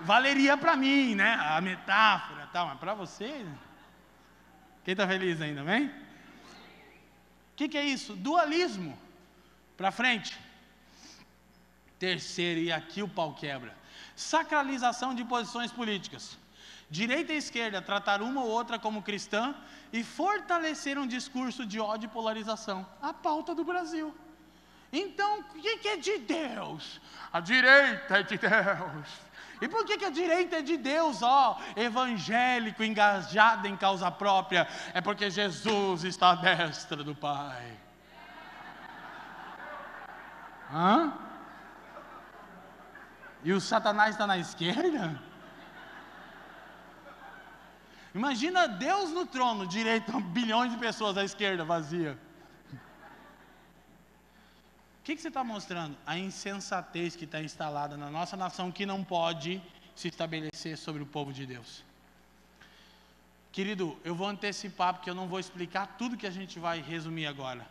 Valeria para mim, né? A metáfora tal, mas para você. Quem está feliz ainda, vem? O que, que é isso? Dualismo. Para frente. Terceiro, e aqui o pau quebra. Sacralização de posições políticas. Direita e esquerda tratar uma ou outra como cristã e fortalecer um discurso de ódio e polarização. A pauta do Brasil. Então, o que é de Deus? A direita é de Deus. E por que, que a direita é de Deus, ó, evangélico, engajado em causa própria? É porque Jesus está à destra do Pai. Hã? E o Satanás está na esquerda? Imagina Deus no trono, direito, <laughs> bilhões de pessoas à esquerda, vazia que, que você está mostrando? A insensatez que está instalada na nossa nação que não pode se estabelecer sobre o povo de Deus. Querido, eu vou antecipar porque eu não vou explicar tudo que a gente vai resumir agora.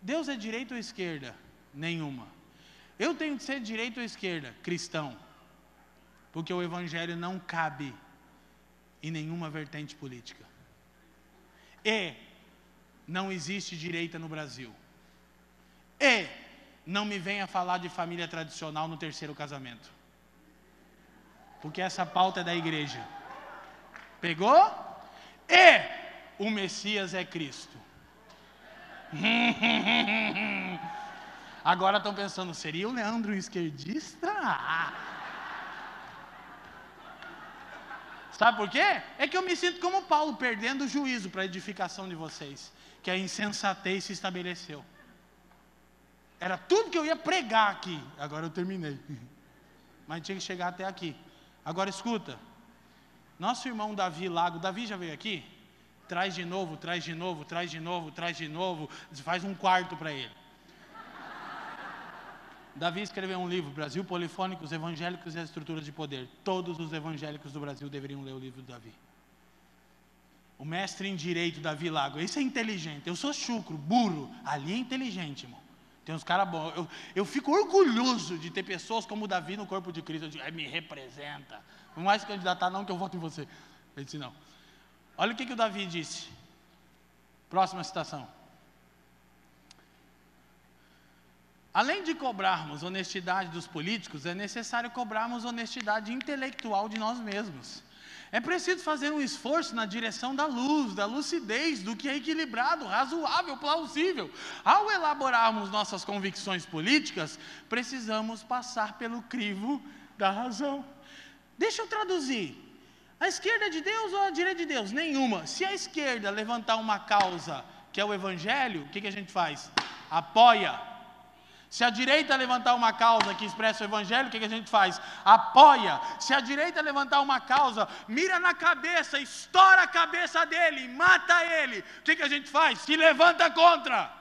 Deus é direita ou esquerda? Nenhuma. Eu tenho que ser direita ou esquerda? Cristão. Porque o evangelho não cabe em nenhuma vertente política. E não existe direita no Brasil. E não me venha falar de família tradicional no terceiro casamento. Porque essa pauta é da igreja. Pegou? E o Messias é Cristo. <laughs> Agora estão pensando, seria o Leandro esquerdista? Sabe por quê? É que eu me sinto como Paulo, perdendo o juízo para a edificação de vocês, que a insensatez se estabeleceu. Era tudo que eu ia pregar aqui. Agora eu terminei. <laughs> Mas tinha que chegar até aqui. Agora escuta. Nosso irmão Davi Lago, Davi já veio aqui? Traz de novo, traz de novo, traz de novo, traz de novo. Faz um quarto para ele. <laughs> Davi escreveu um livro, Brasil Polifônico, os Evangélicos e as Estruturas de Poder. Todos os evangélicos do Brasil deveriam ler o livro do Davi. O mestre em direito, Davi Lago. Esse é inteligente. Eu sou chucro, burro. Ali é inteligente, irmão. Tem uns caras bons. Eu, eu fico orgulhoso de ter pessoas como Davi no corpo de Cristo. Eu digo, me representa. Não mais candidatar, não, que eu voto em você. Ele disse, não. Olha o que, que o Davi disse. Próxima citação. Além de cobrarmos honestidade dos políticos, é necessário cobrarmos honestidade intelectual de nós mesmos. É preciso fazer um esforço na direção da luz, da lucidez, do que é equilibrado, razoável, plausível. Ao elaborarmos nossas convicções políticas, precisamos passar pelo crivo da razão. Deixa eu traduzir. A esquerda é de Deus ou a direita de Deus? Nenhuma. Se a esquerda levantar uma causa, que é o evangelho, o que, que a gente faz? Apoia se a direita levantar uma causa que expressa o evangelho, o que, a gente faz? Apoia. Se a direita levantar uma causa, mira na cabeça, estoura a cabeça dele, mata ele. O que, que a gente faz? Se levanta contra.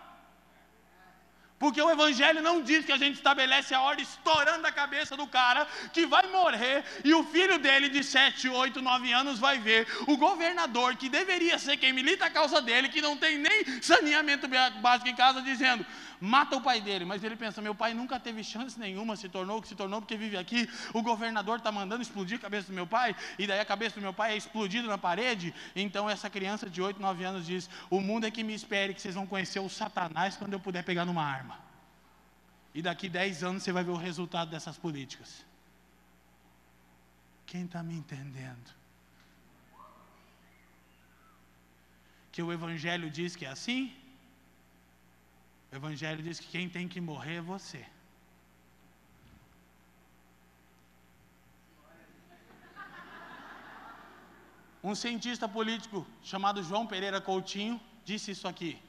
Porque o Evangelho não diz que a gente estabelece a ordem estourando a cabeça do cara que vai morrer e o filho dele de 7, 8, 9 anos vai ver o governador, que deveria ser quem milita a causa dele, que não tem nem saneamento básico em casa, dizendo: mata o pai dele. Mas ele pensa: meu pai nunca teve chance nenhuma, se tornou o que se tornou porque vive aqui. O governador está mandando explodir a cabeça do meu pai, e daí a cabeça do meu pai é explodida na parede. Então essa criança de 8, 9 anos diz: o mundo é que me espere, que vocês vão conhecer o Satanás quando eu puder pegar numa arma. E daqui 10 anos você vai ver o resultado dessas políticas. Quem está me entendendo? Que o Evangelho diz que é assim? O Evangelho diz que quem tem que morrer é você. Um cientista político chamado João Pereira Coutinho disse isso aqui.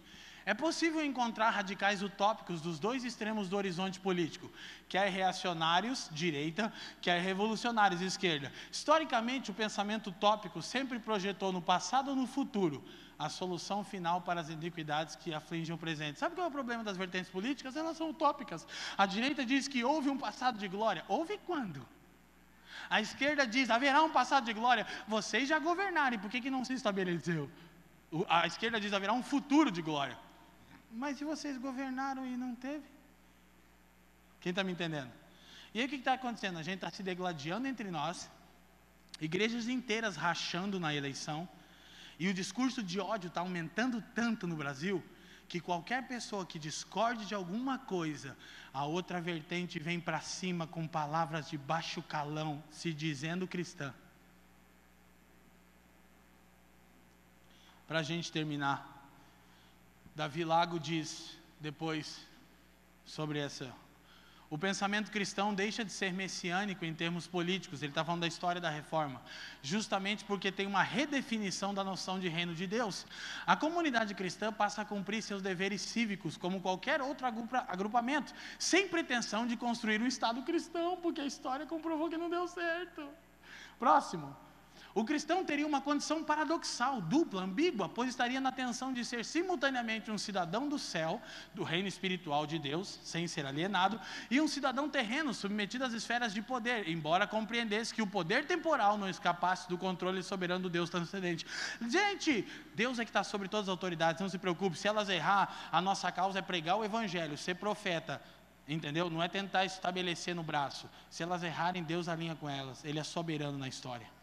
É possível encontrar radicais utópicos dos dois extremos do horizonte político, quer reacionários, direita, quer revolucionários, esquerda. Historicamente, o pensamento utópico sempre projetou no passado ou no futuro a solução final para as iniquidades que afligem o presente. Sabe qual é o problema das vertentes políticas? Elas são utópicas. A direita diz que houve um passado de glória. Houve quando? A esquerda diz: haverá um passado de glória. Vocês já governarem, por que, que não se estabeleceu? A esquerda diz: haverá um futuro de glória. Mas se vocês governaram e não teve? Quem está me entendendo? E aí o que está acontecendo? A gente está se degladiando entre nós, igrejas inteiras rachando na eleição, e o discurso de ódio está aumentando tanto no Brasil, que qualquer pessoa que discorde de alguma coisa, a outra vertente vem para cima com palavras de baixo calão, se dizendo cristã. Para a gente terminar, Davi Lago diz depois sobre essa. O pensamento cristão deixa de ser messiânico em termos políticos, ele está falando da história da reforma, justamente porque tem uma redefinição da noção de reino de Deus. A comunidade cristã passa a cumprir seus deveres cívicos, como qualquer outro agrupamento, sem pretensão de construir um Estado cristão, porque a história comprovou que não deu certo. Próximo. O cristão teria uma condição paradoxal, dupla, ambígua, pois estaria na tensão de ser simultaneamente um cidadão do céu, do reino espiritual de Deus, sem ser alienado, e um cidadão terreno, submetido às esferas de poder, embora compreendesse que o poder temporal não escapasse do controle soberano do Deus transcendente. Gente, Deus é que está sobre todas as autoridades, não se preocupe, se elas errar, a nossa causa é pregar o evangelho, ser profeta, entendeu? Não é tentar estabelecer no braço. Se elas errarem, Deus alinha com elas, Ele é soberano na história.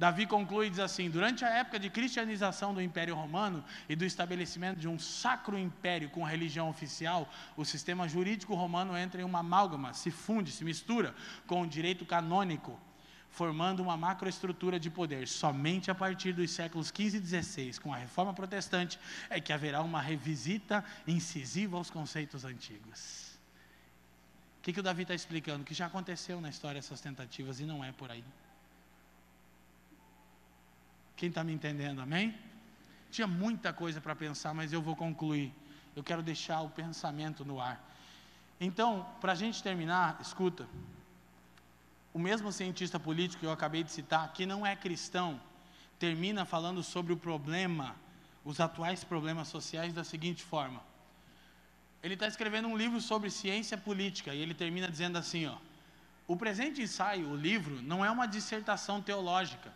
Davi conclui e diz assim: durante a época de cristianização do Império Romano e do estabelecimento de um sacro império com religião oficial, o sistema jurídico romano entra em uma amálgama, se funde, se mistura com o direito canônico, formando uma macroestrutura de poder. Somente a partir dos séculos XV e XVI, com a reforma protestante, é que haverá uma revisita incisiva aos conceitos antigos. O que, que o Davi está explicando? Que já aconteceu na história essas tentativas e não é por aí. Quem está me entendendo, amém? Tinha muita coisa para pensar, mas eu vou concluir. Eu quero deixar o pensamento no ar. Então, para a gente terminar, escuta. O mesmo cientista político que eu acabei de citar, que não é cristão, termina falando sobre o problema, os atuais problemas sociais da seguinte forma. Ele está escrevendo um livro sobre ciência política e ele termina dizendo assim: ó, o presente ensaio, o livro, não é uma dissertação teológica.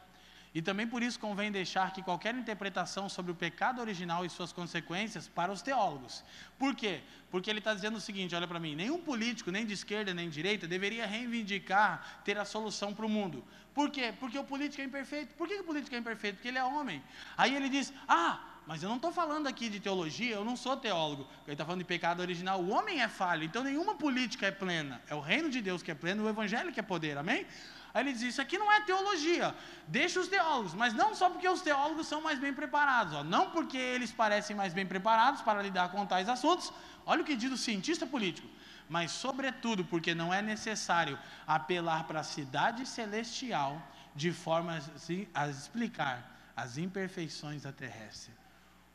E também por isso convém deixar que qualquer interpretação sobre o pecado original e suas consequências para os teólogos. Por quê? Porque ele está dizendo o seguinte: olha para mim, nenhum político, nem de esquerda nem de direita, deveria reivindicar ter a solução para o mundo. Por quê? Porque o político é imperfeito. Por que o político é imperfeito? Porque ele é homem. Aí ele diz: ah, mas eu não estou falando aqui de teologia, eu não sou teólogo. Ele está falando de pecado original. O homem é falho, então nenhuma política é plena. É o reino de Deus que é pleno, o evangelho que é poder. Amém? Aí ele diz: Isso aqui não é teologia, deixa os teólogos, mas não só porque os teólogos são mais bem preparados, ó, não porque eles parecem mais bem preparados para lidar com tais assuntos, olha o que diz o cientista político, mas sobretudo porque não é necessário apelar para a cidade celestial de forma a explicar as imperfeições da terrestre.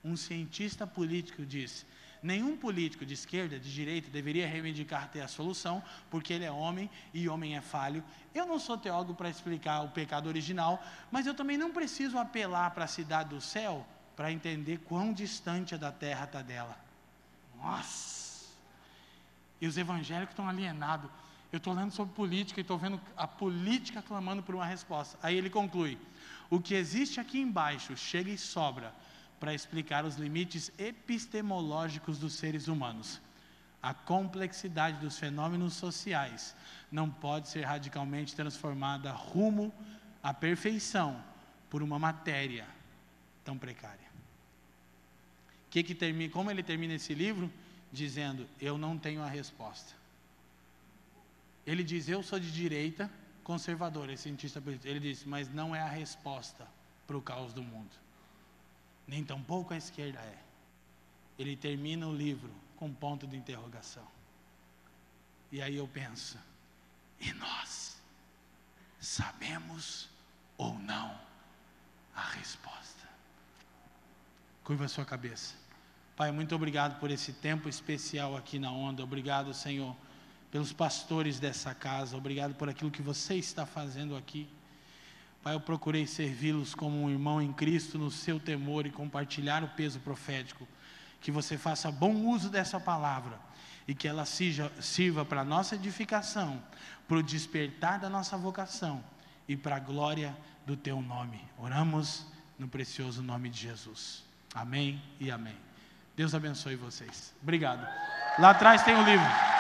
Um cientista político disse: Nenhum político de esquerda, de direita, deveria reivindicar ter a solução, porque ele é homem e homem é falho. Eu não sou teólogo para explicar o pecado original, mas eu também não preciso apelar para a cidade do céu para entender quão distante a da terra está dela. Nossa! E os evangélicos estão alienados. Eu estou lendo sobre política e estou vendo a política clamando por uma resposta. Aí ele conclui: o que existe aqui embaixo chega e sobra para explicar os limites epistemológicos dos seres humanos. A complexidade dos fenômenos sociais não pode ser radicalmente transformada rumo à perfeição por uma matéria tão precária. Que que termina, como ele termina esse livro? Dizendo: Eu não tenho a resposta. Ele diz: Eu sou de direita, conservador, esse cientista político. Ele diz: Mas não é a resposta para o caos do mundo nem tampouco a esquerda é. Ele termina o livro com ponto de interrogação. E aí eu penso, e nós sabemos ou não a resposta? Curva a sua cabeça. Pai, muito obrigado por esse tempo especial aqui na onda. Obrigado, Senhor, pelos pastores dessa casa. Obrigado por aquilo que você está fazendo aqui. Pai, eu procurei servi-los como um irmão em Cristo no seu temor e compartilhar o peso profético. Que você faça bom uso dessa palavra e que ela sirva, para a nossa edificação, para o despertar da nossa vocação e para a glória do teu nome. Oramos no precioso nome de Jesus. Amém e amém. Deus abençoe vocês. Obrigado. Lá atrás tem o livro.